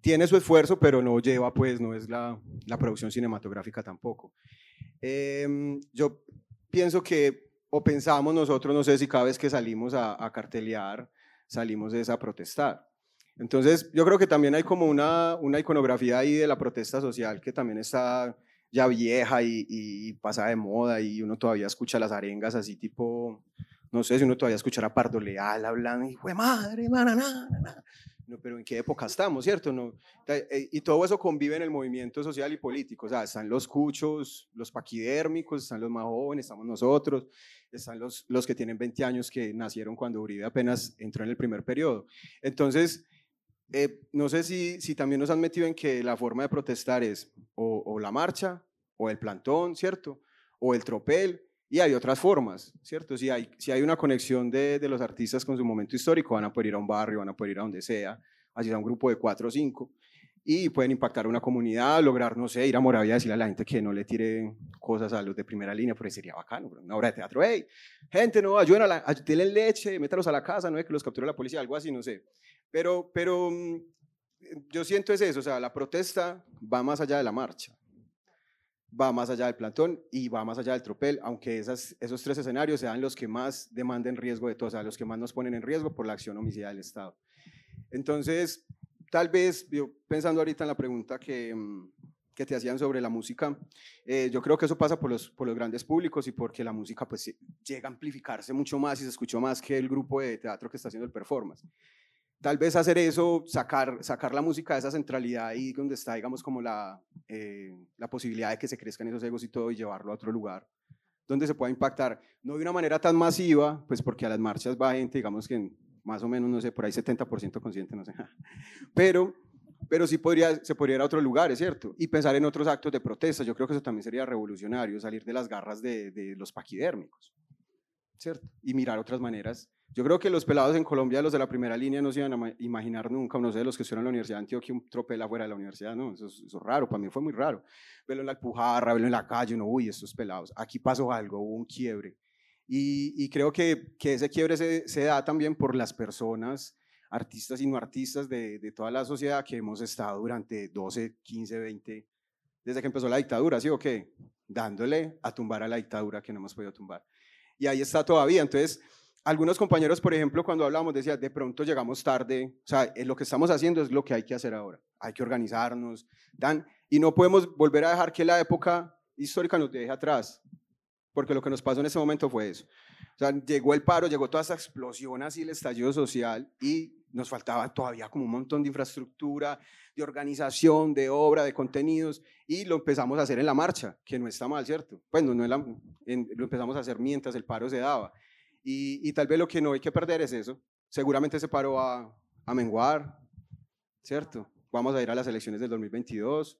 Tiene su esfuerzo, pero no lleva pues, no es la, la producción cinematográfica tampoco. Em, yo pienso que, o pensamos nosotros, no sé si cada vez que salimos a, a cartelear, salimos de esa a protestar. Entonces, yo creo que también hay como una, una iconografía ahí de la protesta social que también está ya vieja y, y pasada de moda y uno todavía escucha las arengas así tipo, no sé si uno todavía escuchará Pardo Leal hablando, hijo de madre, manana, no, pero ¿en qué época estamos, cierto? No, eh, y todo eso convive en el movimiento social y político, o sea, están los cuchos, los paquidérmicos, están los más jóvenes, estamos nosotros, están los, los que tienen 20 años que nacieron cuando Uribe apenas entró en el primer periodo. Entonces, eh, no sé si, si también nos han metido en que la forma de protestar es o, o la marcha, o el plantón, ¿cierto? O el tropel, y hay otras formas, ¿cierto? Si hay, si hay una conexión de, de, los artistas con su momento histórico, van a poder ir a un barrio, van a poder ir a donde sea, así sea un grupo de cuatro o cinco, y pueden impactar una comunidad, lograr, no sé, ir a Moravia y decirle a la gente que no le tire cosas a los de primera línea, porque sería bacano, una obra de teatro, hey, gente, no, ayuden a la, denle leche, métalos a la casa, no es que los capture la policía, algo así, no sé. Pero, pero mm, yo siento es eso, o sea, la protesta va más allá de la marcha, va más allá del plantón y va más allá del tropel, aunque esas, esos tres escenarios sean los que más demanden riesgo de todos, o los que más nos ponen en riesgo por la acción homicida del Estado. Entonces, tal vez, yo, pensando ahorita en la pregunta que, mm, que te hacían sobre la música, eh, yo creo que eso pasa por los, por los grandes públicos y porque la música pues llega a amplificarse mucho más y se escuchó más que el grupo de teatro que está haciendo el performance tal vez hacer eso, sacar, sacar la música de esa centralidad ahí donde está, digamos, como la, eh, la posibilidad de que se crezcan esos egos y todo y llevarlo a otro lugar donde se pueda impactar, no de una manera tan masiva, pues porque a las marchas va gente, digamos que más o menos, no sé, por ahí 70% consciente, no sé, pero, pero sí podría, se podría ir a otros lugares, ¿cierto? Y pensar en otros actos de protesta, yo creo que eso también sería revolucionario, salir de las garras de, de los paquidérmicos, ¿cierto? Y mirar otras maneras yo creo que los pelados en Colombia, los de la primera línea, no se iban a imaginar nunca, no sé, los que estuvieron en la Universidad de Antioquia, un tropel afuera de la universidad, no, eso, es raro, para mí fue muy raro. Verlo en la Alpujarra, verlo en la calle, no, uy, estos pelados, aquí pasó algo, hubo un quiebre. Y, y creo que, que, ese quiebre se, se, da también por las personas, artistas y no artistas de, de toda la sociedad que hemos estado durante 12, 15, 20, desde que empezó la dictadura, ¿sí o qué? Dándole a tumbar a la dictadura que no hemos podido tumbar. Y ahí está todavía, entonces algunos compañeros, por ejemplo, cuando hablamos, decían, de pronto llegamos tarde, o sea, lo que estamos haciendo es lo que hay que hacer ahora, hay que organizarnos, dan, y no podemos volver a dejar que la época histórica nos deje atrás, porque lo que nos pasó en ese momento fue eso. O sea, llegó el paro, llegó toda esa explosión así, el estallido social, y nos faltaba todavía como un montón de infraestructura, de organización, de obra, de contenidos, y lo empezamos a hacer en la marcha, que no está mal, ¿cierto? Pues no, no lo empezamos a hacer mientras el paro se daba. Y, tal vez lo que no hay que perder es eso. Seguramente se paró a, a menguar, ¿cierto? Vamos a ir a las elecciones del 2022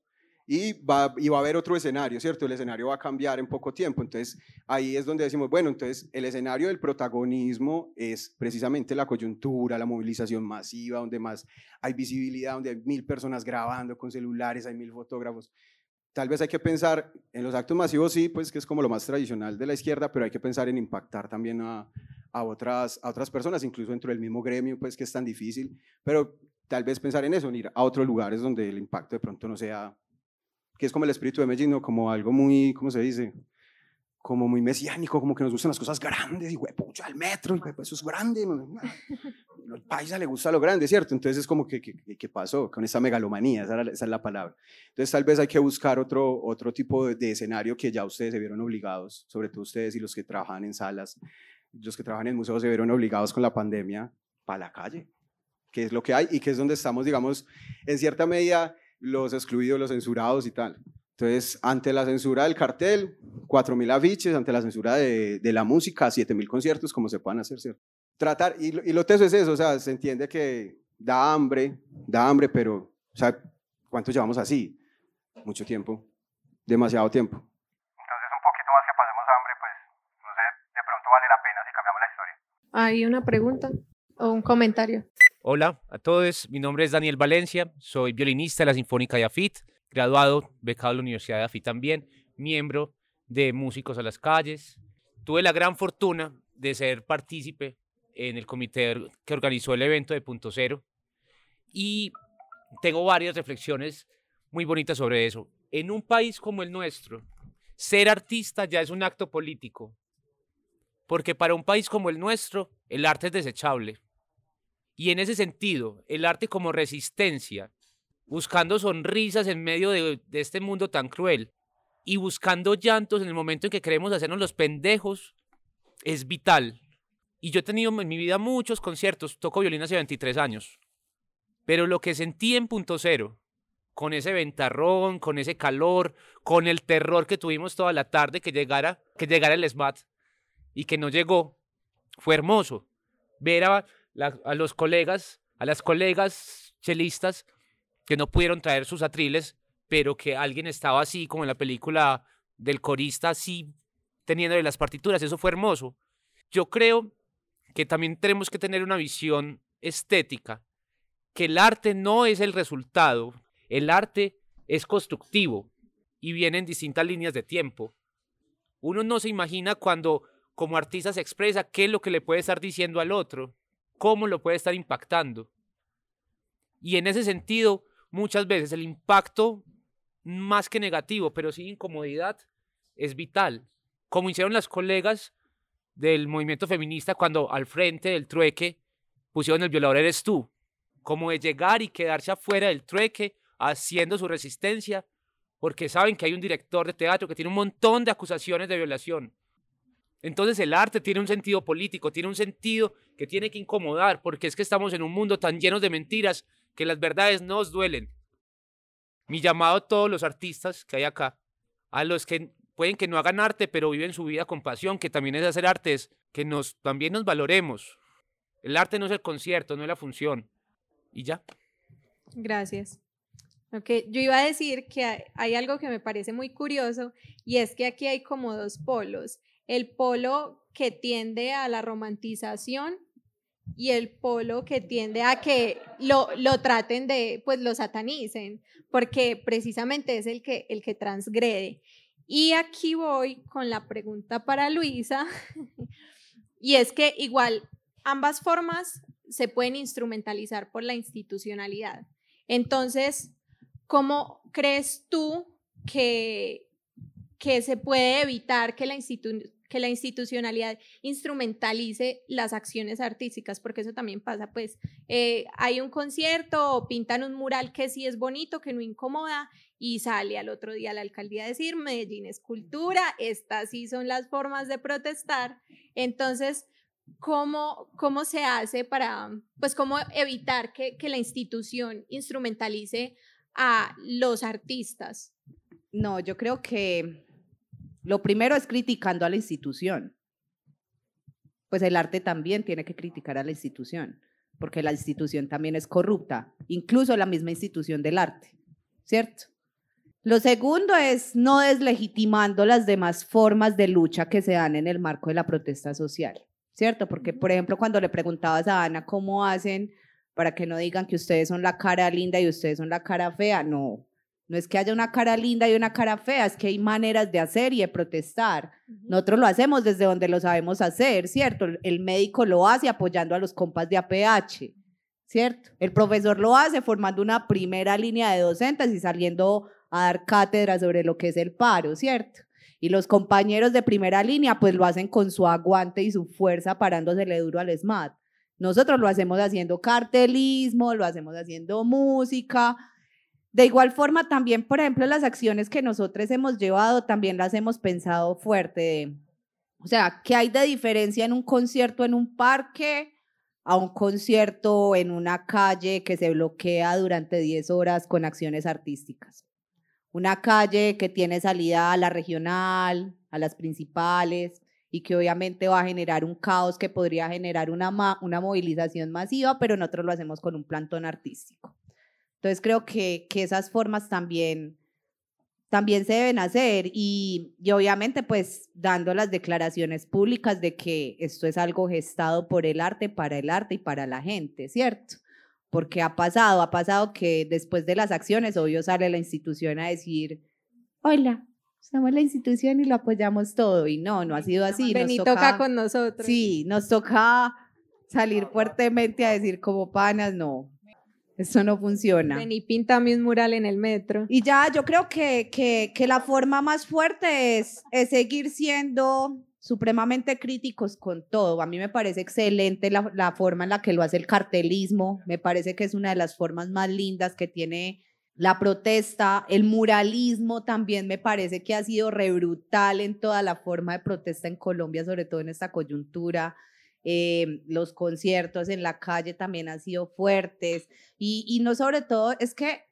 y va, y a haber otro escenario, ¿cierto? El escenario va a cambiar en poco tiempo. Entonces, ahí es donde decimos, bueno, entonces el escenario del protagonismo es precisamente la coyuntura, la movilización masiva, donde más hay visibilidad, donde hay mil personas grabando con celulares, hay mil fotógrafos tal vez hay que pensar en los actos masivos, sí, pues que es como lo más tradicional de la izquierda, pero hay que pensar en impactar también a, a, otras, a otras personas, incluso dentro del mismo gremio, pues que es tan difícil, pero tal vez pensar en eso, en ir a otros lugares donde el impacto de pronto no sea, que es como el espíritu de Medellín, como algo muy, ¿cómo se dice? como muy mesiánico, como que nos gustan las cosas grandes, y pucha, el metro, y eso es grande, al paisa le gusta lo grande, ¿cierto? Entonces es como que, ¿qué pasó con esa megalomanía? Esa, esa, es la palabra. Entonces tal vez hay que buscar otro, otro tipo de, de, escenario que ya ustedes se vieron obligados, sobre todo ustedes y los que trabajan en salas, los que trabajan en museos se vieron obligados con la pandemia para la calle, que es lo que hay y que es donde estamos, digamos, en cierta medida los excluidos, los censurados y tal. Entonces, ante la censura del cartel, 4.000 afiches, ante la censura de, de la música, 7.000 conciertos, como se puedan hacer, ¿cierto? Tratar, y, y lo teso es eso, o sea, se entiende que da hambre, da hambre, pero, o sea, ¿cuánto llevamos así? Mucho tiempo, demasiado tiempo. Entonces, un poquito más que pasemos hambre, pues, no sé, de pronto vale la pena si cambiamos la historia. ¿Hay una pregunta o un comentario? Hola a todos, mi nombre es Daniel Valencia, soy violinista de la Sinfónica de AFIT, graduado, becado de la Universidad de AFI también, miembro de Músicos a las Calles. Tuve la gran fortuna de ser partícipe en el comité que organizó el evento de Punto Cero y tengo varias reflexiones muy bonitas sobre eso. En un país como el nuestro, ser artista ya es un acto político, porque para un país como el nuestro, el arte es desechable. Y en ese sentido, el arte como resistencia, buscando sonrisas en medio de, este mundo tan cruel y buscando llantos en el momento en que queremos hacernos los pendejos, es vital. Y yo he tenido en mi vida muchos conciertos, toco violín hace 23 años, pero lo que sentí en punto cero, con ese ventarrón, con ese calor, con el terror que tuvimos toda la tarde que llegara, que llegara el SMAT y que no llegó, fue hermoso. Ver a, a los colegas, a las colegas chelistas que no pudieron traer sus atriles, pero que alguien estaba así, como en la película del corista, así teniéndole las partituras, eso fue hermoso. Yo creo que también tenemos que tener una visión estética, que el arte no es el resultado, el arte es constructivo y viene en distintas líneas de tiempo. Uno no se imagina cuando como artista se expresa qué es lo que le puede estar diciendo al otro, cómo lo puede estar impactando. Y en ese sentido, muchas veces el impacto, más que negativo, pero sí incomodidad, es vital. Como hicieron las colegas del movimiento feminista cuando al frente del trueque pusieron el violador eres tú, como de llegar y quedarse afuera del trueque haciendo su resistencia, porque saben que hay un director de teatro que tiene un montón de acusaciones de violación. Entonces el arte tiene un sentido político, tiene un sentido que tiene que incomodar, porque es que estamos en un mundo tan lleno de mentiras que las verdades nos duelen. Mi llamado a todos los artistas que hay acá, a los que pueden que no hagan arte, pero viven su vida con pasión, que también es hacer artes, que nos, también nos valoremos. El arte no es el concierto, no es la función. Y ya. Gracias. Okay. Yo iba a decir que hay algo que me parece muy curioso y es que aquí hay como dos polos. El polo que tiende a la romantización y el polo que tiende a que lo, lo traten de, pues lo satanicen, porque precisamente es el que, el que transgrede. Y aquí voy con la pregunta para Luisa, y es que igual ambas formas se pueden instrumentalizar por la institucionalidad. Entonces, ¿cómo crees tú que, que se puede evitar que la, que la institucionalidad instrumentalice las acciones artísticas? Porque eso también pasa, pues eh, hay un concierto pintan un mural que sí es bonito, que no incomoda, y sale al otro día la alcaldía a decir, Medellín es cultura, estas sí son las formas de protestar. Entonces, ¿cómo, cómo se hace para, pues, cómo evitar que, que la institución instrumentalice a los artistas? No, yo creo que lo primero es criticando a la institución. Pues el arte también tiene que criticar a la institución, porque la institución también es corrupta, incluso la misma institución del arte, ¿cierto? Lo segundo es no deslegitimando las demás formas de lucha que se dan en el marco de la protesta social, ¿cierto? Porque, por ejemplo, cuando le preguntabas a Ana cómo hacen para que no digan que ustedes son la cara linda y ustedes son la cara fea, no, no es que haya una cara linda y una cara fea, es que hay maneras de hacer y de protestar. Nosotros lo hacemos desde donde lo sabemos hacer, ¿cierto? El médico lo hace apoyando a los compas de APH, ¿cierto? El profesor lo hace formando una primera línea de docentes y saliendo a dar cátedra sobre lo que es el paro, ¿cierto? Y los compañeros de primera línea pues lo hacen con su aguante y su fuerza parándosele duro al SMAT. Nosotros lo hacemos haciendo cartelismo, lo hacemos haciendo música. De igual forma también, por ejemplo, las acciones que nosotros hemos llevado también las hemos pensado fuerte. o sea, ¿qué hay de diferencia en un concierto en un parque a un concierto en una calle que se bloquea durante 10 horas con acciones artísticas? una calle que tiene salida a la regional, a las principales, y que obviamente va a generar un caos que podría generar una, una movilización masiva, pero nosotros lo hacemos con un plantón artístico. Entonces creo que, que esas formas también, también se deben hacer y, y obviamente pues dando las declaraciones públicas de que esto es algo gestado por el arte, para el arte y para la gente, ¿cierto? porque ha pasado, ha pasado que después de las acciones, obvio, sale la institución a decir, hola, somos la institución y lo apoyamos todo. Y no, no ha sido así. Vení, nos toca, con nosotros. Sí, nos toca salir fuertemente a decir como panas, no. Eso no funciona. Vení, pintame un mural en el metro. Y ya, yo creo que, que, que la forma más fuerte es, es seguir siendo supremamente críticos con todo. A mí me parece excelente la, la, forma en la que lo hace el cartelismo. Me parece que es una de las formas más lindas que tiene la protesta. El muralismo también me parece que ha sido re brutal en toda la forma de protesta en Colombia, sobre todo en esta coyuntura. Eh, los conciertos en la calle también han sido fuertes y, y no sobre todo, es que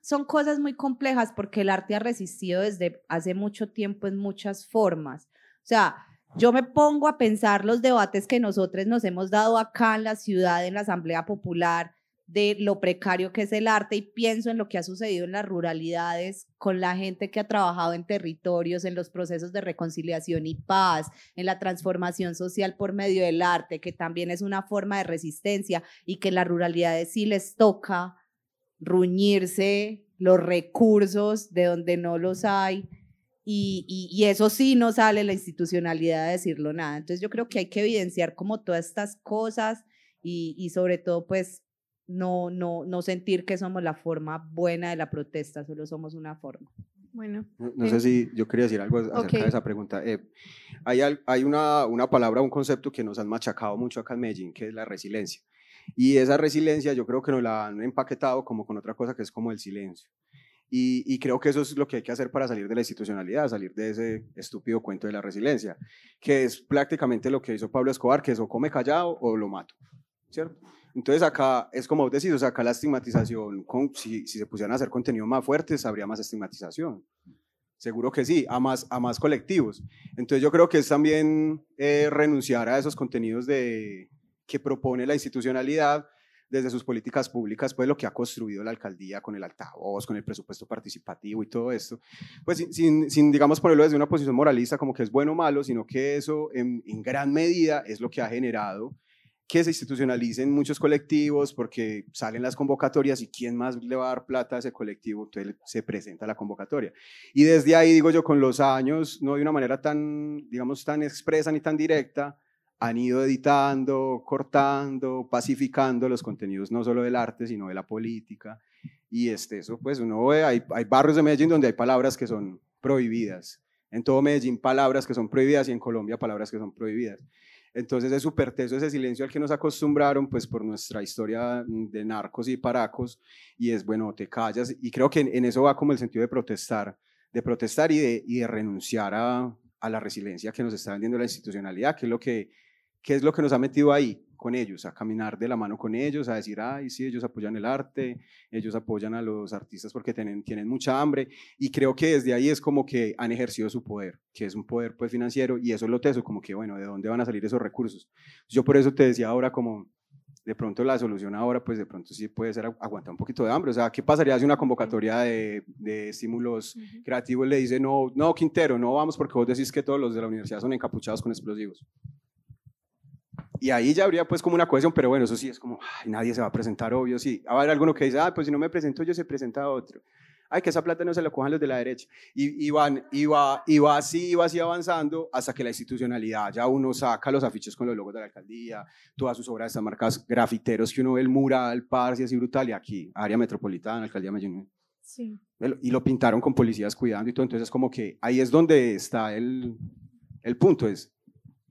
son cosas muy complejas porque el arte ha resistido desde hace mucho tiempo en muchas formas. O sea, yo me pongo a pensar los debates que nosotros nos hemos dado acá en la ciudad, en la Asamblea Popular, de lo precario que es el arte y pienso en lo que ha sucedido en las ruralidades con la gente que ha trabajado en territorios, en los procesos de reconciliación y paz, en la transformación social por medio del arte, que también es una forma de resistencia y que en las ruralidades sí les toca ruñirse los recursos de donde no los hay. Y, y, y, eso sí no sale la institucionalidad de decirlo nada. Entonces yo creo que hay que evidenciar como todas estas cosas y, y sobre todo pues no, no, no sentir que somos la forma buena de la protesta, solo somos una forma. Bueno. No, no sé si yo quería decir algo acerca okay. de esa pregunta. Eh, hay hay una, una palabra, un concepto que nos han machacado mucho acá en Medellín, que es la resiliencia. Y esa resiliencia yo creo que nos la han empaquetado como con otra cosa que es como el silencio. Y, y, creo que eso es lo que hay que hacer para salir de la institucionalidad, salir de ese estúpido cuento de la resiliencia, que es prácticamente lo que hizo Pablo Escobar, que es o come callado o lo mato, ¿cierto? Entonces acá es como vos decís, o sea, acá la estigmatización, con, si, si se pusieran a hacer contenido más fuertes, habría más estigmatización. Seguro que sí, a más, a más colectivos. Entonces yo creo que es también eh, renunciar a esos contenidos de, que propone la institucionalidad desde sus políticas públicas, pues lo que ha construido la alcaldía con el altavoz, con el presupuesto participativo y todo esto, pues sin, sin, digamos, ponerlo desde una posición moralista como que es bueno o malo, sino que eso en, en gran medida es lo que ha generado que se institucionalicen muchos colectivos porque salen las convocatorias y quién más le va a dar plata a ese colectivo, entonces se presenta la convocatoria. Y desde ahí, digo yo, con los años, no de una manera tan, digamos, tan expresa ni tan directa, han ido editando, cortando, pacificando los contenidos no solo del arte, sino de la política. Y este, eso, pues uno ve, hay, hay barrios de Medellín donde hay palabras que son prohibidas. En todo Medellín palabras que son prohibidas y en Colombia palabras que son prohibidas. Entonces es súper teso ese silencio al que nos acostumbraron, pues por nuestra historia de narcos y paracos, y es, bueno, te callas, y creo que en, en eso va como el sentido de protestar, de protestar y de, y de renunciar a, a, la resiliencia que nos está vendiendo la institucionalidad, que es lo que ¿Qué es lo que nos ha metido ahí con ellos? A caminar de la mano con ellos, a decir, ay, sí, ellos apoyan el arte, ellos apoyan a los artistas porque tienen, tienen mucha hambre. Y creo que desde ahí es como que han ejercido su poder, que es un poder pues financiero, y eso es lo teso, como que, bueno, ¿de dónde van a salir esos recursos? Yo por eso te decía ahora como, de pronto la solución ahora, pues de pronto sí puede ser aguantar un poquito de hambre. O sea, ¿qué pasaría si una convocatoria de, de estímulos uh -huh. creativos le dice, no, no, Quintero, no vamos porque vos decís que todos los de la universidad son encapuchados con explosivos? Y ahí ya habría pues como una cohesión, pero bueno, eso sí es como, ay, nadie se va a presentar, obvio, sí. Va a haber alguno que dice, ah, pues si no me presento yo, se presenta otro. Ay, que esa plata no se la cojan los de la derecha. Y, y, van, y, va, y va así, y va así avanzando hasta que la institucionalidad, ya uno saca los afiches con los logos de la alcaldía, todas sus obras están marcadas, grafiteros que uno ve el mural, parce, así brutal, y aquí, área metropolitana, alcaldía Medellín. Sí. Y lo pintaron con policías cuidando y todo, entonces como que ahí es donde está el, el punto, es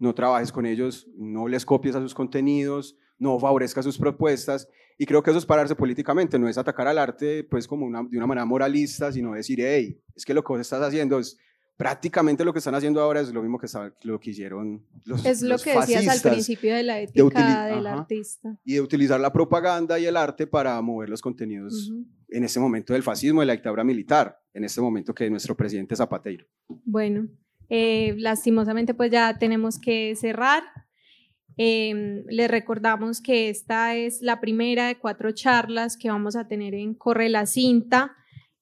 no trabajes con ellos, no les copies a sus contenidos, no favorezcas sus propuestas. Y creo que eso es pararse políticamente, no es atacar al arte pues como una, de una manera moralista, sino decir, hey, es que lo que vos estás haciendo es prácticamente lo que están haciendo ahora es lo mismo que lo que hicieron los Es lo los que decías al principio de la ética de del ajá, artista. Y de utilizar la propaganda y el arte para mover los contenidos uh -huh. en este momento del fascismo, de la dictadura militar, en este momento que nuestro presidente Zapateiro. Bueno, eh, lastimosamente pues ya tenemos que cerrar. Eh, les recordamos que esta es la primera de cuatro charlas que vamos a tener en Corre la Cinta.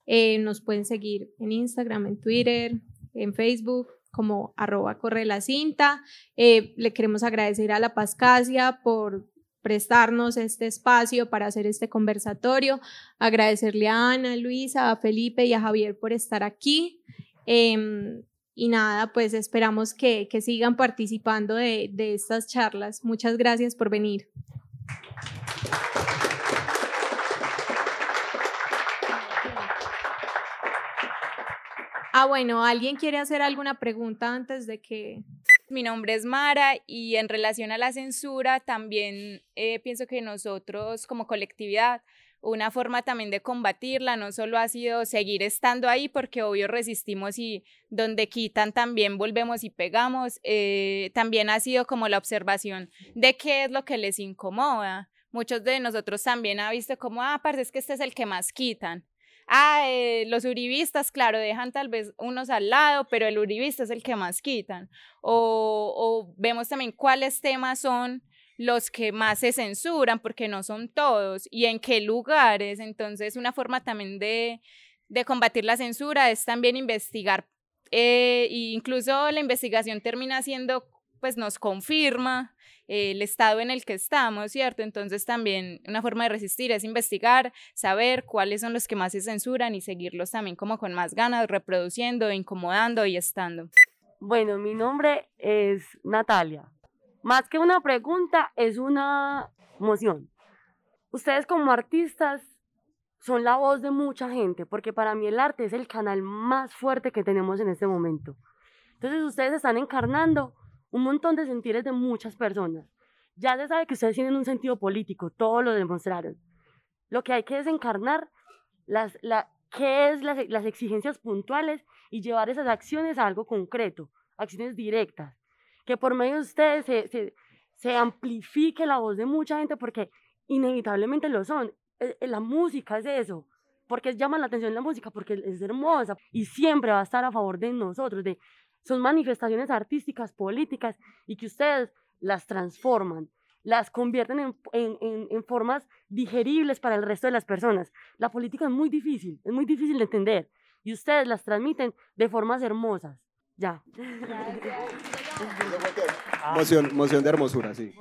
Eh, nos pueden seguir en Instagram, en Twitter, en Facebook como arroba corre la cinta. Eh, le queremos agradecer a la Pascasia por prestarnos este espacio para hacer este conversatorio, agradecerle a Ana, Luisa, a Felipe y a Javier por estar aquí. Eh, y nada, pues esperamos que, que sigan participando de, de estas charlas. Muchas gracias por venir. Ah, bueno, ¿alguien quiere hacer alguna pregunta antes de que... Mi nombre es Mara y en relación a la censura también eh, pienso que nosotros como colectividad una forma también de combatirla no solo ha sido seguir estando ahí, porque obvio resistimos y donde quitan también volvemos y pegamos, eh, también ha sido como la observación de qué es lo que les incomoda. Muchos de nosotros también ha visto como, ah, parece que este es el que más quitan. Ah, eh, los uribistas, claro, dejan tal vez unos al lado, pero el uribista es el que más quitan. O, o vemos también cuáles temas son los que más se censuran, porque no son todos, y en qué lugares. Entonces, una forma también de, de combatir la censura es también investigar. Eh, e incluso la investigación termina siendo, pues nos confirma el estado en el que estamos, ¿cierto? Entonces también una forma de resistir es investigar, saber cuáles son los que más se censuran y seguirlos también como con más ganas, reproduciendo, incomodando y estando. Bueno, mi nombre es Natalia. Más que una pregunta, es una moción. Ustedes como artistas son la voz de mucha gente, porque para mí el arte es el canal más fuerte que tenemos en este momento. Entonces ustedes están encarnando un montón de sentires de muchas personas. Ya se sabe que ustedes tienen un sentido político, todos lo demostraron. Lo que hay que es encarnar las, la, qué es las, las exigencias puntuales y llevar esas acciones a algo concreto, acciones directas que por medio de ustedes se, se, se amplifique la voz de mucha gente porque inevitablemente lo son. E, e, la música es eso, porque llama la atención la música, porque es hermosa y siempre va a estar a favor de nosotros, de, son manifestaciones artísticas, políticas y que ustedes las transforman, las convierten en, en, en, formas digeribles para el resto de las personas. La política es muy difícil, es muy difícil de entender y ustedes las transmiten de formas hermosas. Ya. Moción, moción de hermosura, sí.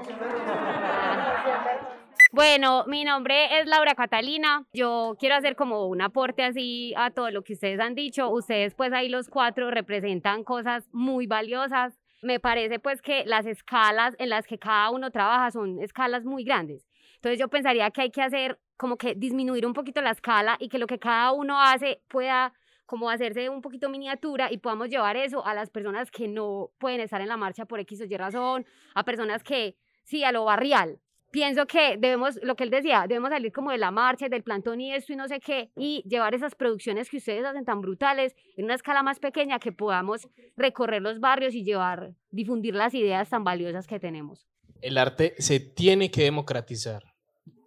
Bueno, mi nombre es Laura Catalina. Yo quiero hacer como un aporte así a todo lo que ustedes han dicho. Ustedes pues ahí los cuatro representan cosas muy valiosas. Me parece pues que las escalas en las que cada uno trabaja son escalas muy grandes. Entonces yo pensaría que hay que hacer como que disminuir un poquito la escala y que lo que cada uno hace pueda como hacerse un poquito miniatura y podamos llevar eso a las personas que no pueden estar en la marcha por X o Y razón, a personas que, sí, a lo barrial. Pienso que debemos, lo que él decía, debemos salir como de la marcha, del plantón y esto y no sé qué, y llevar esas producciones que ustedes hacen tan brutales en una escala más pequeña que podamos recorrer los barrios y llevar, difundir las ideas tan valiosas que tenemos. El arte se tiene que democratizar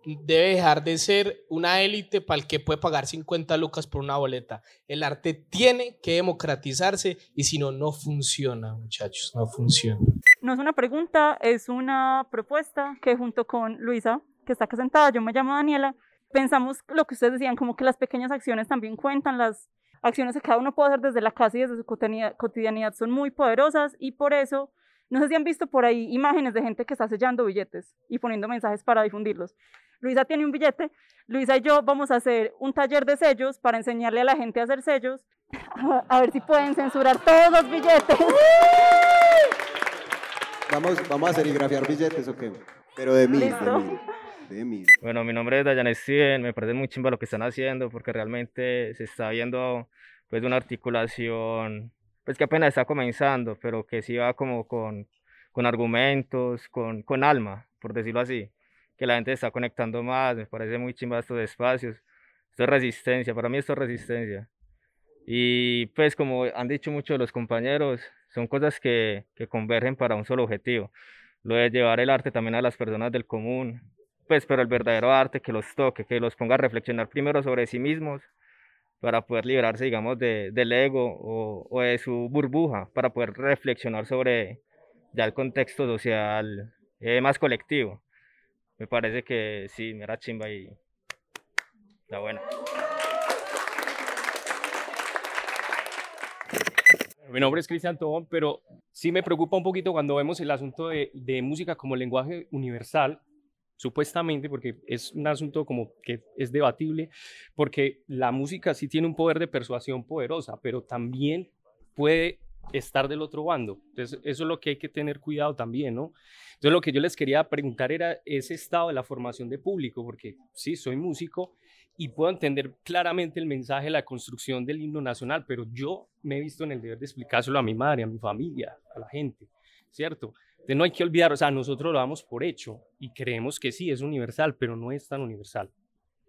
debe dejar de ser una élite para el que puede pagar 50 lucas por una boleta. El arte tiene que democratizarse y si no, no funciona, muchachos, no funciona. No es una pregunta, es una propuesta que junto con Luisa, que está acá sentada, yo me llamo Daniela, pensamos lo que ustedes decían, como que las pequeñas acciones también cuentan, las acciones que cada uno puede hacer desde la casa y desde su cotidianidad son muy poderosas y por eso no sé si han visto por ahí imágenes de gente que está sellando billetes y poniendo mensajes para difundirlos. Luisa tiene un billete, Luisa y yo vamos a hacer un taller de sellos para enseñarle a la gente a hacer sellos, a, ver si pueden censurar todos los billetes. Vamos, vamos a serigrafiar billetes o qué? Pero de mí, de mí. Bueno, mi nombre es Dayan Steven, me parece muy chimba lo que están haciendo porque realmente se está viendo pues una articulación pues que apenas está comenzando, pero que sí va como con, con argumentos, con, con alma, por decirlo así, que la gente está conectando más, me parece muy chimba estos espacios, esto es resistencia, para mí esto es resistencia. Y pues como han dicho muchos de los compañeros, son cosas que, que convergen para un solo objetivo, lo de llevar el arte también a las personas del común, pues pero el verdadero arte que los toque, que los ponga a reflexionar primero sobre sí mismos para poder liberarse, digamos, de, del ego o, o, de su burbuja, para poder reflexionar sobre ya el contexto social eh, más colectivo. Me parece que sí, me era chimba y está bueno. Mi nombre es Cristian Tobón, pero sí me preocupa un poquito cuando vemos el asunto de, de música como lenguaje universal, supuestamente, porque es un asunto como que es debatible, porque la música sí tiene un poder de persuasión poderosa, pero también puede estar del otro bando. Entonces, eso es lo que hay que tener cuidado también, ¿no? Entonces, lo que yo les quería preguntar era ese estado de la formación de público, porque sí, soy músico y puedo entender claramente el mensaje de la construcción del himno nacional, pero yo me he visto en el deber de explicárselo a mi madre, a mi familia, a la gente, ¿cierto? Entonces, no hay que olvidar, o sea, nosotros lo damos por hecho y creemos que sí, es universal, pero no es tan universal.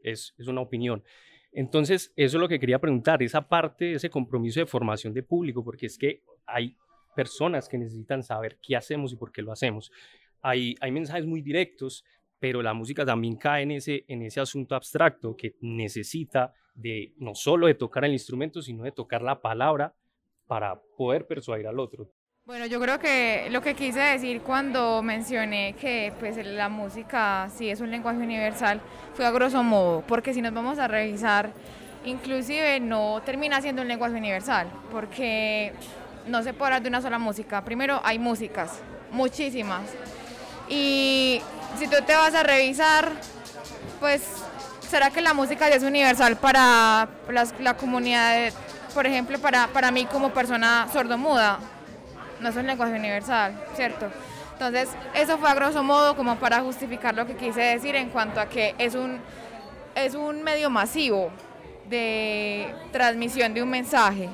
Es, es una opinión. Entonces, eso es lo que quería preguntar, esa parte, ese compromiso de formación de público, porque es que hay personas que necesitan saber qué hacemos y por qué lo hacemos. Hay, mensajes muy directos, pero la música también cae en ese, en ese asunto abstracto que necesita de no solo de tocar el instrumento, sino de tocar la palabra para poder persuadir al otro. Bueno, yo creo que lo que quise decir cuando mencioné que pues la música sí es un lenguaje universal fue a grosso modo, porque si nos vamos a revisar, inclusive no termina siendo un lenguaje universal, porque no se puede hablar de una sola música. Primero hay músicas, muchísimas. Y si tú te vas a revisar, pues será que la música ya es universal para la comunidad, por ejemplo, para, para mí como persona sordomuda no es un lenguaje universal, ¿cierto? Entonces, eso fue a grosso modo como para justificar lo que quise decir en cuanto a que es un, es un medio masivo de transmisión de un mensaje.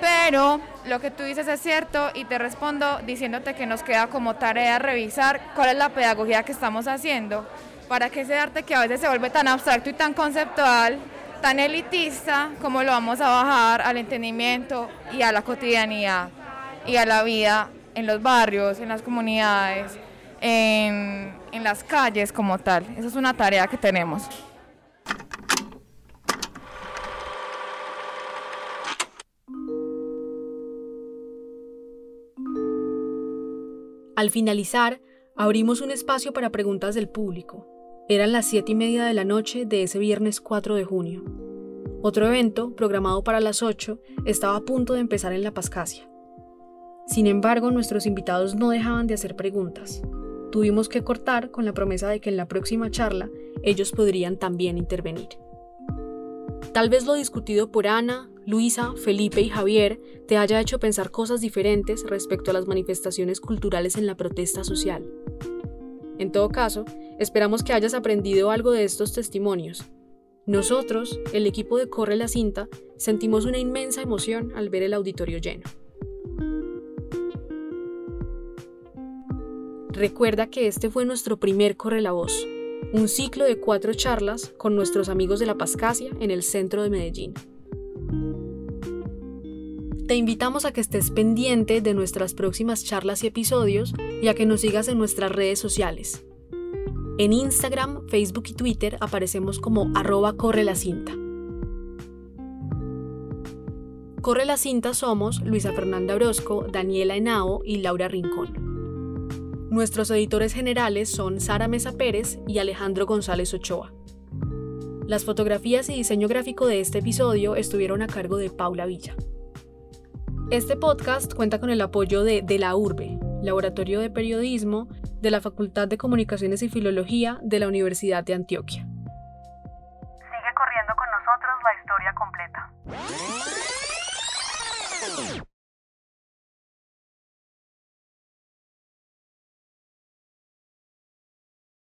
Pero lo que tú dices es cierto y te respondo diciéndote que nos queda como tarea revisar cuál es la pedagogía que estamos haciendo para que ese arte que a veces se vuelve tan abstracto y tan conceptual, tan elitista, como lo vamos a bajar al entendimiento y a la cotidianidad y a la vida en los barrios, en las comunidades, en, en las calles como tal. Esa es una tarea que tenemos. Al finalizar, abrimos un espacio para preguntas del público. Eran las siete y media de la noche de ese viernes 4 de junio. Otro evento, programado para las 8, estaba a punto de empezar en La Pascasia. Sin embargo, nuestros invitados no dejaban de hacer preguntas. Tuvimos que cortar con la promesa de que en la próxima charla ellos podrían también intervenir. Tal vez lo discutido por Ana, Luisa, Felipe y Javier te haya hecho pensar cosas diferentes respecto a las manifestaciones culturales en la protesta social. En todo caso, esperamos que hayas aprendido algo de estos testimonios. Nosotros, el equipo de Corre la Cinta, sentimos una inmensa emoción al ver el auditorio lleno. Recuerda que este fue nuestro primer Corre la Voz, un ciclo de cuatro charlas con nuestros amigos de la Pascasia en el centro de Medellín. Te invitamos a que estés pendiente de nuestras próximas charlas y episodios y a que nos sigas en nuestras redes sociales. En Instagram, Facebook y Twitter aparecemos como arroba corre la cinta. Corre la cinta somos Luisa Fernanda Orozco, Daniela Henao y Laura Rincón. Nuestros editores generales son Sara Mesa Pérez y Alejandro González Ochoa. Las fotografías y diseño gráfico de este episodio estuvieron a cargo de Paula Villa. Este podcast cuenta con el apoyo de De la Urbe, Laboratorio de Periodismo, de la Facultad de Comunicaciones y Filología de la Universidad de Antioquia. Sigue corriendo con nosotros la historia completa.